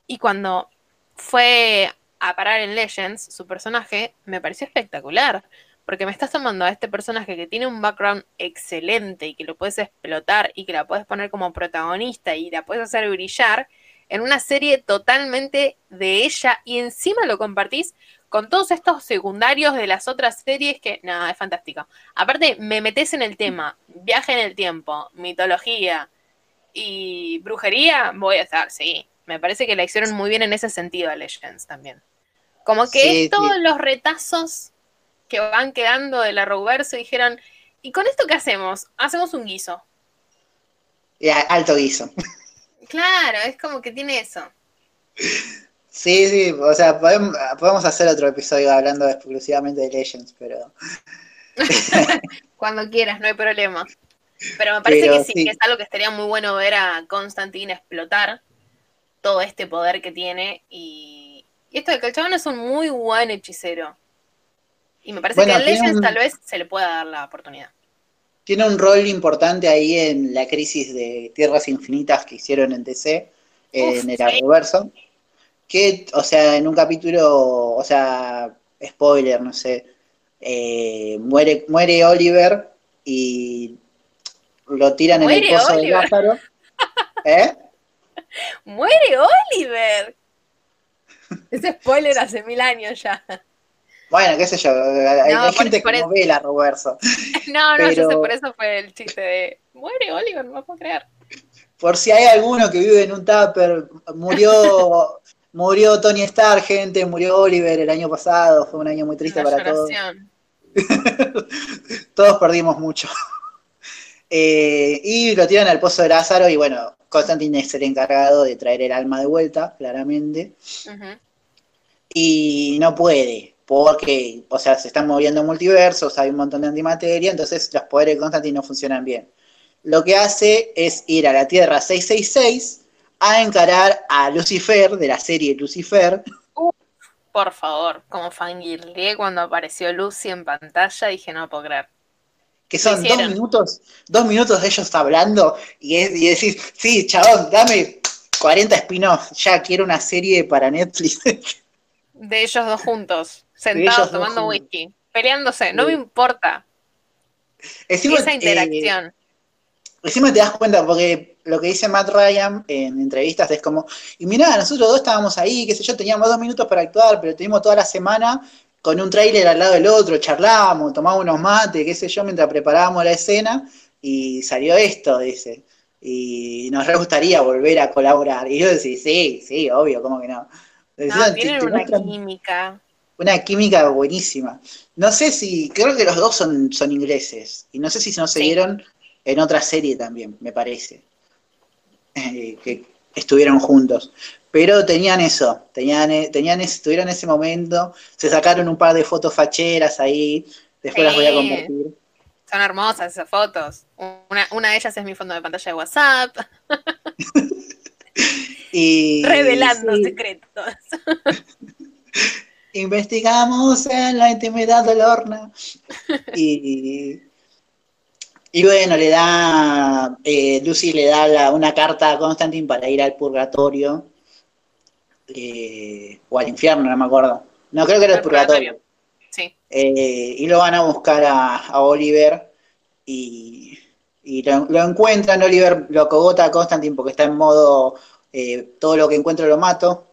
y cuando fue a parar en Legends, su personaje me pareció espectacular porque me estás tomando a este personaje que tiene un background excelente y que lo puedes explotar y que la puedes poner como protagonista y la puedes hacer brillar en una serie totalmente de ella y encima lo compartís con todos estos secundarios de las otras series que, nada, es fantástico. Aparte, me metes en el tema, viaje en el tiempo, mitología y brujería, voy a estar, sí. Me parece que la hicieron muy bien en ese sentido a Legends también. Como que todos los retazos que van quedando de la Roverso y dijeron, ¿y con esto qué hacemos? Hacemos un guiso. alto guiso. Claro, es como que tiene eso. (laughs) Sí, sí, o sea, podemos, hacer otro episodio hablando exclusivamente de Legends, pero... (laughs) Cuando quieras, no hay problema. Pero me parece que sí, que es algo que estaría muy bueno ver a Constantine explotar todo este poder que tiene y, y esto de que el chabón es un muy buen hechicero. Y me parece que a Legends tal vez se le pueda dar la oportunidad. Tiene un rol importante ahí en la crisis de Tierras Infinitas que hicieron en DC, en el universo. Que, o sea, en un capítulo, o sea, spoiler, no sé, eh, muere, muere Oliver y lo tiran en el pozo de Lázaro. (laughs) ¿Eh? ¡Muere Oliver! Ese spoiler hace mil años ya. Bueno, qué sé yo, hay, gente que no ve la Roverso. (laughs) No, no, yo sé, por eso fue el chiste de, muere Oliver, no me puedo creer. Por si hay alguno que vive en un tupper, murió, (laughs) murió Tony Stark, gente, murió Oliver el año pasado, fue un año muy triste para todos. (laughs) todos perdimos mucho. Eh, y lo tiran al pozo de Lázaro y bueno, Constantine es el encargado de traer el alma de vuelta, claramente. Y no puede, porque, o sea, se están moviendo multiversos, hay un montón de antimateria, entonces los poderes de Constantine no funcionan bien. Lo que hace es ir a la Tierra 666 a encarar a Lucifer, de la serie Lucifer. por favor, como fangirle cuando apareció Lucy en pantalla, dije, no puedo creer. Que son dos minutos, dos minutos de ellos hablando y, y decís, sí, chabón, dame 40 spin-offs, ya quiero una serie para Netflix. (laughs) De ellos dos juntos sentados tomando whisky, peleándose, no me importa. Esa eh, interacción. Encima te das cuenta, porque lo que dice Matt Ryan en entrevistas es como, y mirá, nosotros dos estábamos ahí, qué sé yo, teníamos dos minutos para actuar, pero tuvimos toda la semana con un trailer al lado del otro, charlábamos, tomábamos unos mates, qué sé yo, mientras preparábamos la escena, y salió esto, dice. Y nos re gustaría volver a colaborar. Y yo decía, sí, sí, obvio, ¿cómo que no? no, tienen una química una química buenísima. No sé si, creo que los dos son, son ingleses, y no sé si se nos siguieron en otra serie también, me parece, (laughs) eh, que estuvieron juntos. Pero tenían eso, tenían, eh, tenían estuvieron en ese momento, se sacaron un par de fotos facheras ahí, después las voy a compartir. Son hermosas esas fotos. Una, una de ellas es mi fondo de pantalla de WhatsApp. (laughs) y, Revelando secretos. (laughs) investigamos en la intimidad del horno. Y, y bueno, le da, eh, Lucy le da una carta a Constantine para ir al purgatorio, eh, o al infierno, no me acuerdo. No, creo que era el, purgatorio. Sí. Eh, y lo van a buscar a, Oliver y, lo, lo, encuentran. Oliver lo cogota a Constantine porque está en modo todo lo que encuentro lo mato.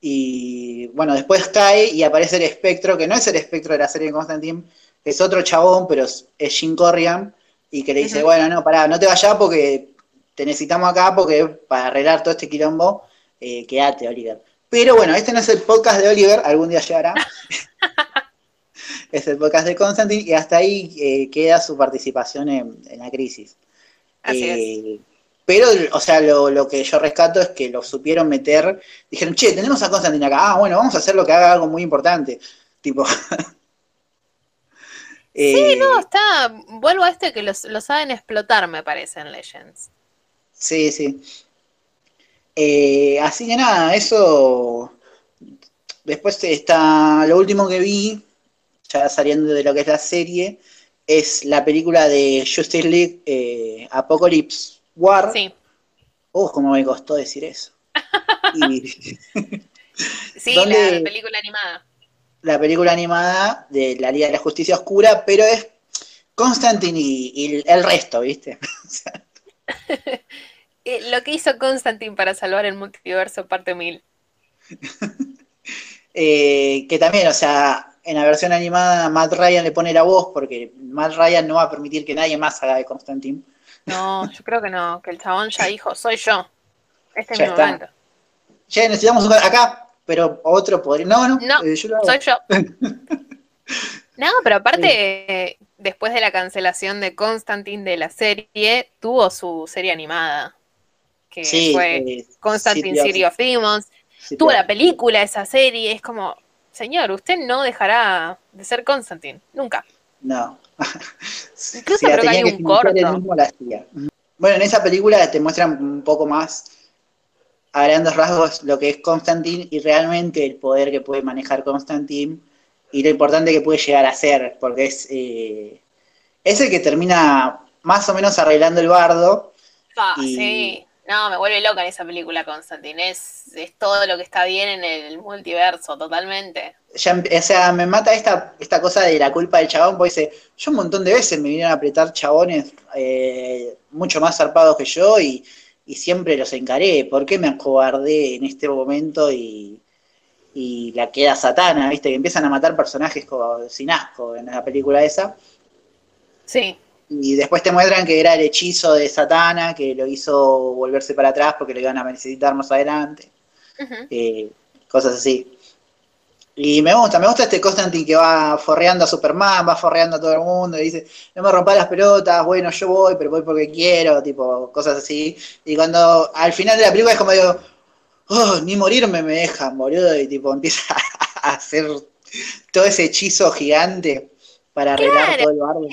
Y bueno, después cae y aparece el espectro, que no es el espectro de la serie de Constantine, es otro chabón, pero es, Jim Corrigan, y que le dice, bueno, no, pará, no te vayas porque te necesitamos acá, porque para arreglar todo este quilombo, eh, quédate, Oliver. Pero bueno, este no es el podcast de Oliver, algún día llegará. (laughs) es el podcast de Constantine y hasta ahí eh, queda su participación en, la crisis. Eh, pero, o sea, lo, que yo rescato es que lo supieron meter. Dijeron, che, tenemos a Constantine acá. Ah, bueno, vamos a hacer lo que haga algo muy importante. Tipo. (laughs) sí, no, está. Vuelvo a este que lo saben explotar, me parece, en Legends. Sí, sí. Eh, así que nada, eso. Después está. Lo último que vi, ya saliendo de lo que es la serie, es la película de Justice League eh, Apocalypse War. Sí. Oh, cómo me costó decir eso. (laughs) sí, (laughs) la película animada. La película animada de la Liga de la Justicia Oscura, pero es Constantine y, el resto, ¿viste? (laughs) (laughs) Eh, lo que hizo Constantine para salvar el multiverso, parte 1000. (laughs) Eh, que también, o sea, en la versión animada Matt Ryan le pone la voz porque Matt Ryan no va a permitir que nadie más haga de Constantine. No, yo creo que no, que el chabón ya dijo, soy yo. Este es mi momento. Ya necesitamos acá, pero otro podría. No, no, no eh, soy yo. (laughs) no, pero aparte, después de la cancelación de Constantine de la serie, tuvo su serie animada. Que fue eh, Constantine City of, Demons. tuvo la película, esa serie, es como, señor, usted no dejará de ser Constantine, nunca. No. Incluso creo que hay un corto. Bueno, en esa película te muestran un poco más a grandes rasgos lo que es Constantine y realmente el poder que puede manejar Constantine y lo importante que puede llegar a ser, porque es, eh, es el que termina más o menos arreglando el bardo. Ah, sí. No, me vuelve loca en esa película, Constantine. Es, es todo lo que está bien en el multiverso, totalmente. Ya, o sea, me mata esta, esta cosa de la culpa del chabón, porque dice, yo un montón de veces me vinieron a apretar chabones eh, mucho más zarpados que yo y, siempre los encaré. ¿Por qué me acobardé en este momento y, y la queda satana, viste? Que empiezan a matar personajes sin asco en la película esa. Sí. Y después te muestran que era el hechizo de Satana, que lo hizo volverse para atrás porque lo iban a necesitar más adelante. Eh, cosas así. Y me gusta, me gusta este Constantine que va forreando a Superman, va forreando a todo el mundo, y dice, no me rompa las pelotas, bueno, yo voy, pero voy porque quiero, tipo, cosas así. Y cuando al final de la película es como digo, oh, ni morirme me dejan, boludo, y tipo empieza (laughs) a hacer todo ese hechizo gigante para arreglar todo el barrio.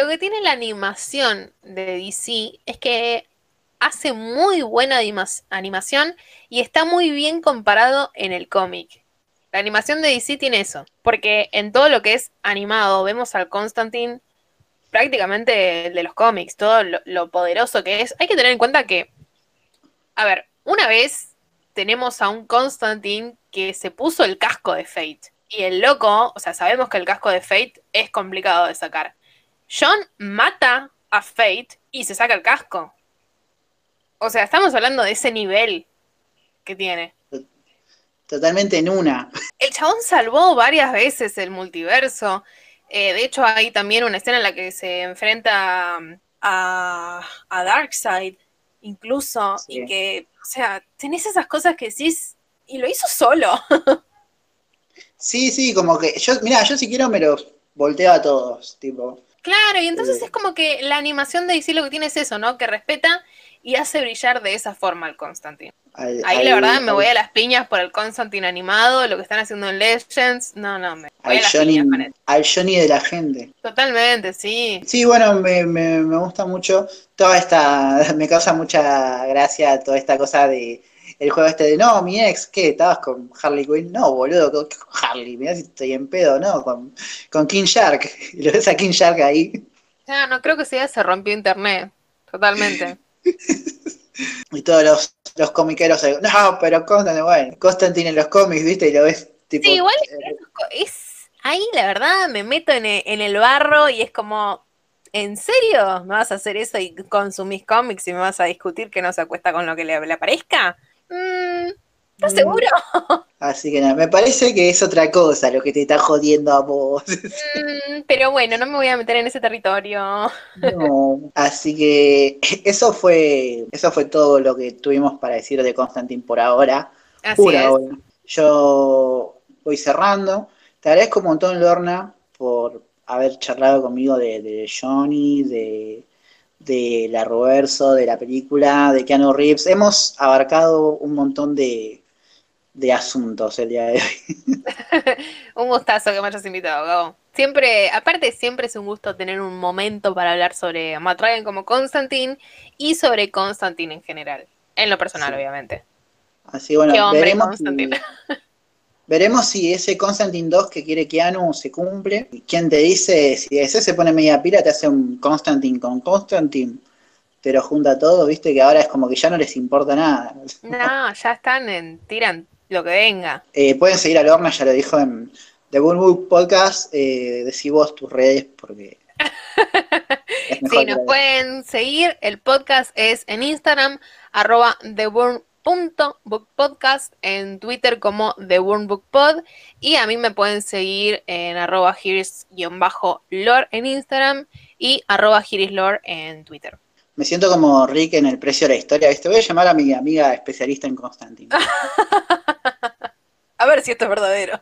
Lo que tiene la animación de DC es que hace muy buena animación y está muy bien comparado en el cómic. La animación de DC tiene eso, porque en todo lo que es animado vemos al Constantine prácticamente de los cómics, todo lo, poderoso que es. Hay que tener en cuenta que, a ver, una vez tenemos a un Constantine que se puso el casco de Fate. Y el loco, o sea, sabemos que el casco de Fate es complicado de sacar. John mata a Fate y se saca el casco. O sea, estamos hablando de ese nivel que tiene. Totalmente en una. El chabón salvó varias veces el multiverso. Eh, de hecho, hay también una escena en la que se enfrenta a, a Darkseid, incluso, y que, o sea, tenés esas cosas que decís, y lo hizo solo. (laughs) sí, sí, como que yo, mira, yo si quiero me los volteo a todos, tipo. Claro, y entonces es como que la animación de DC lo que tiene es eso, ¿no? Que respeta y hace brillar de esa forma al Constantine. Ahí la verdad me voy a las piñas por el Constantine animado, lo que están haciendo en Legends. No, no, me voy al a las Johnny, piñas Al Johnny de la gente. Totalmente, sí. Sí, bueno, me, me, me gusta mucho toda esta, (laughs) me causa mucha gracia toda esta cosa de el juego este de, no, mi ex, ¿qué? ¿Estabas con Harley Quinn? No, boludo, con Harley, mirá si estoy en pedo, ¿no? Con, con King Shark. (laughs) Y lo ves a King Shark ahí. No, no creo que sea, se rompió internet, totalmente. (laughs) y todos los, los comiqueros, no, pero Constantine, bueno, Constantine en los cómics, ¿viste? Y lo ves tipo... Sí, igual es, ahí la verdad me meto en el, en el barro y es como, ¿en serio me vas a hacer eso y consumís cómics y me vas a discutir que no se acuesta con lo que le, le aparezca? Mm, ¿Estás mm. seguro? Así que nada, me parece que es otra cosa lo que te está jodiendo a vos. (laughs) Mm, pero bueno, no me voy a meter en ese territorio. No, así que (laughs) eso fue, eso fue todo lo que tuvimos para decir de Constantine por ahora. Así por ahora. Yo voy cerrando. Te agradezco un montón, Lorna, por haber charlado conmigo de, de Johnny, de, de la Roverso, de la película, de Keanu Reeves. Hemos abarcado un montón de, de asuntos el día de hoy. (laughs) un gustazo que me hayas invitado, Gabo. Siempre, aparte, siempre es un gusto tener un momento para hablar sobre Matt Ryan como Constantine y sobre Constantine en general. En lo personal, obviamente. Así bueno, veremos si, (laughs) veremos si ese Constantine 2 que quiere Keanu se cumple. ¿Quién te dice? Si ese se pone media pila, te hace un Constantine con Constantine pero junta todo, viste que ahora es como que ya no les importa nada. No, ya están en, tiran lo que venga. Eh, pueden seguir a Lorna, ya lo dijo en The Book Book Podcast, eh, decí vos tus redes porque... (laughs) sí, nos pueden seguir, el podcast es en Instagram, arroba TheBurn.bookpodcast, en Twitter como TheBurnBookPod y a mí me pueden seguir en arroba lore en Instagram y arroba girislore en Twitter. Me siento como Rick en el precio de la historia. Voy a llamar a mi amiga especialista en Constantine. (laughs) a ver si esto es verdadero.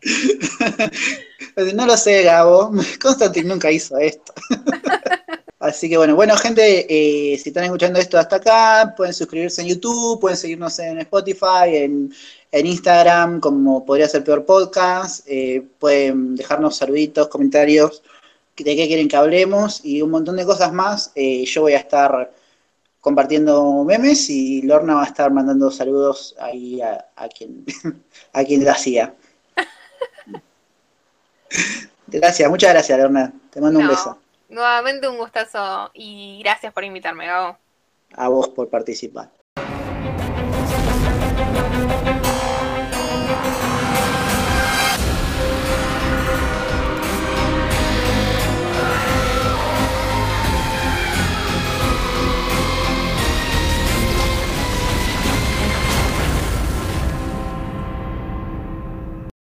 (laughs) no lo sé, Gabo. (laughs) Constantine nunca hizo esto. (laughs) Así que bueno, bueno, gente, eh, si están escuchando esto hasta acá, pueden suscribirse en YouTube, pueden seguirnos en Spotify, en, Instagram, como podría ser peor podcast, eh, pueden dejarnos saluditos, comentarios de qué quieren que hablemos y un montón de cosas más. Eh, yo voy a estar compartiendo memes y Lorna va a estar mandando saludos ahí a, quien a quien (laughs) lo hacía. Gracias, muchas gracias Lorna. Te mando un beso. Nuevamente un gustazo y gracias por invitarme, Gabo. A vos por participar.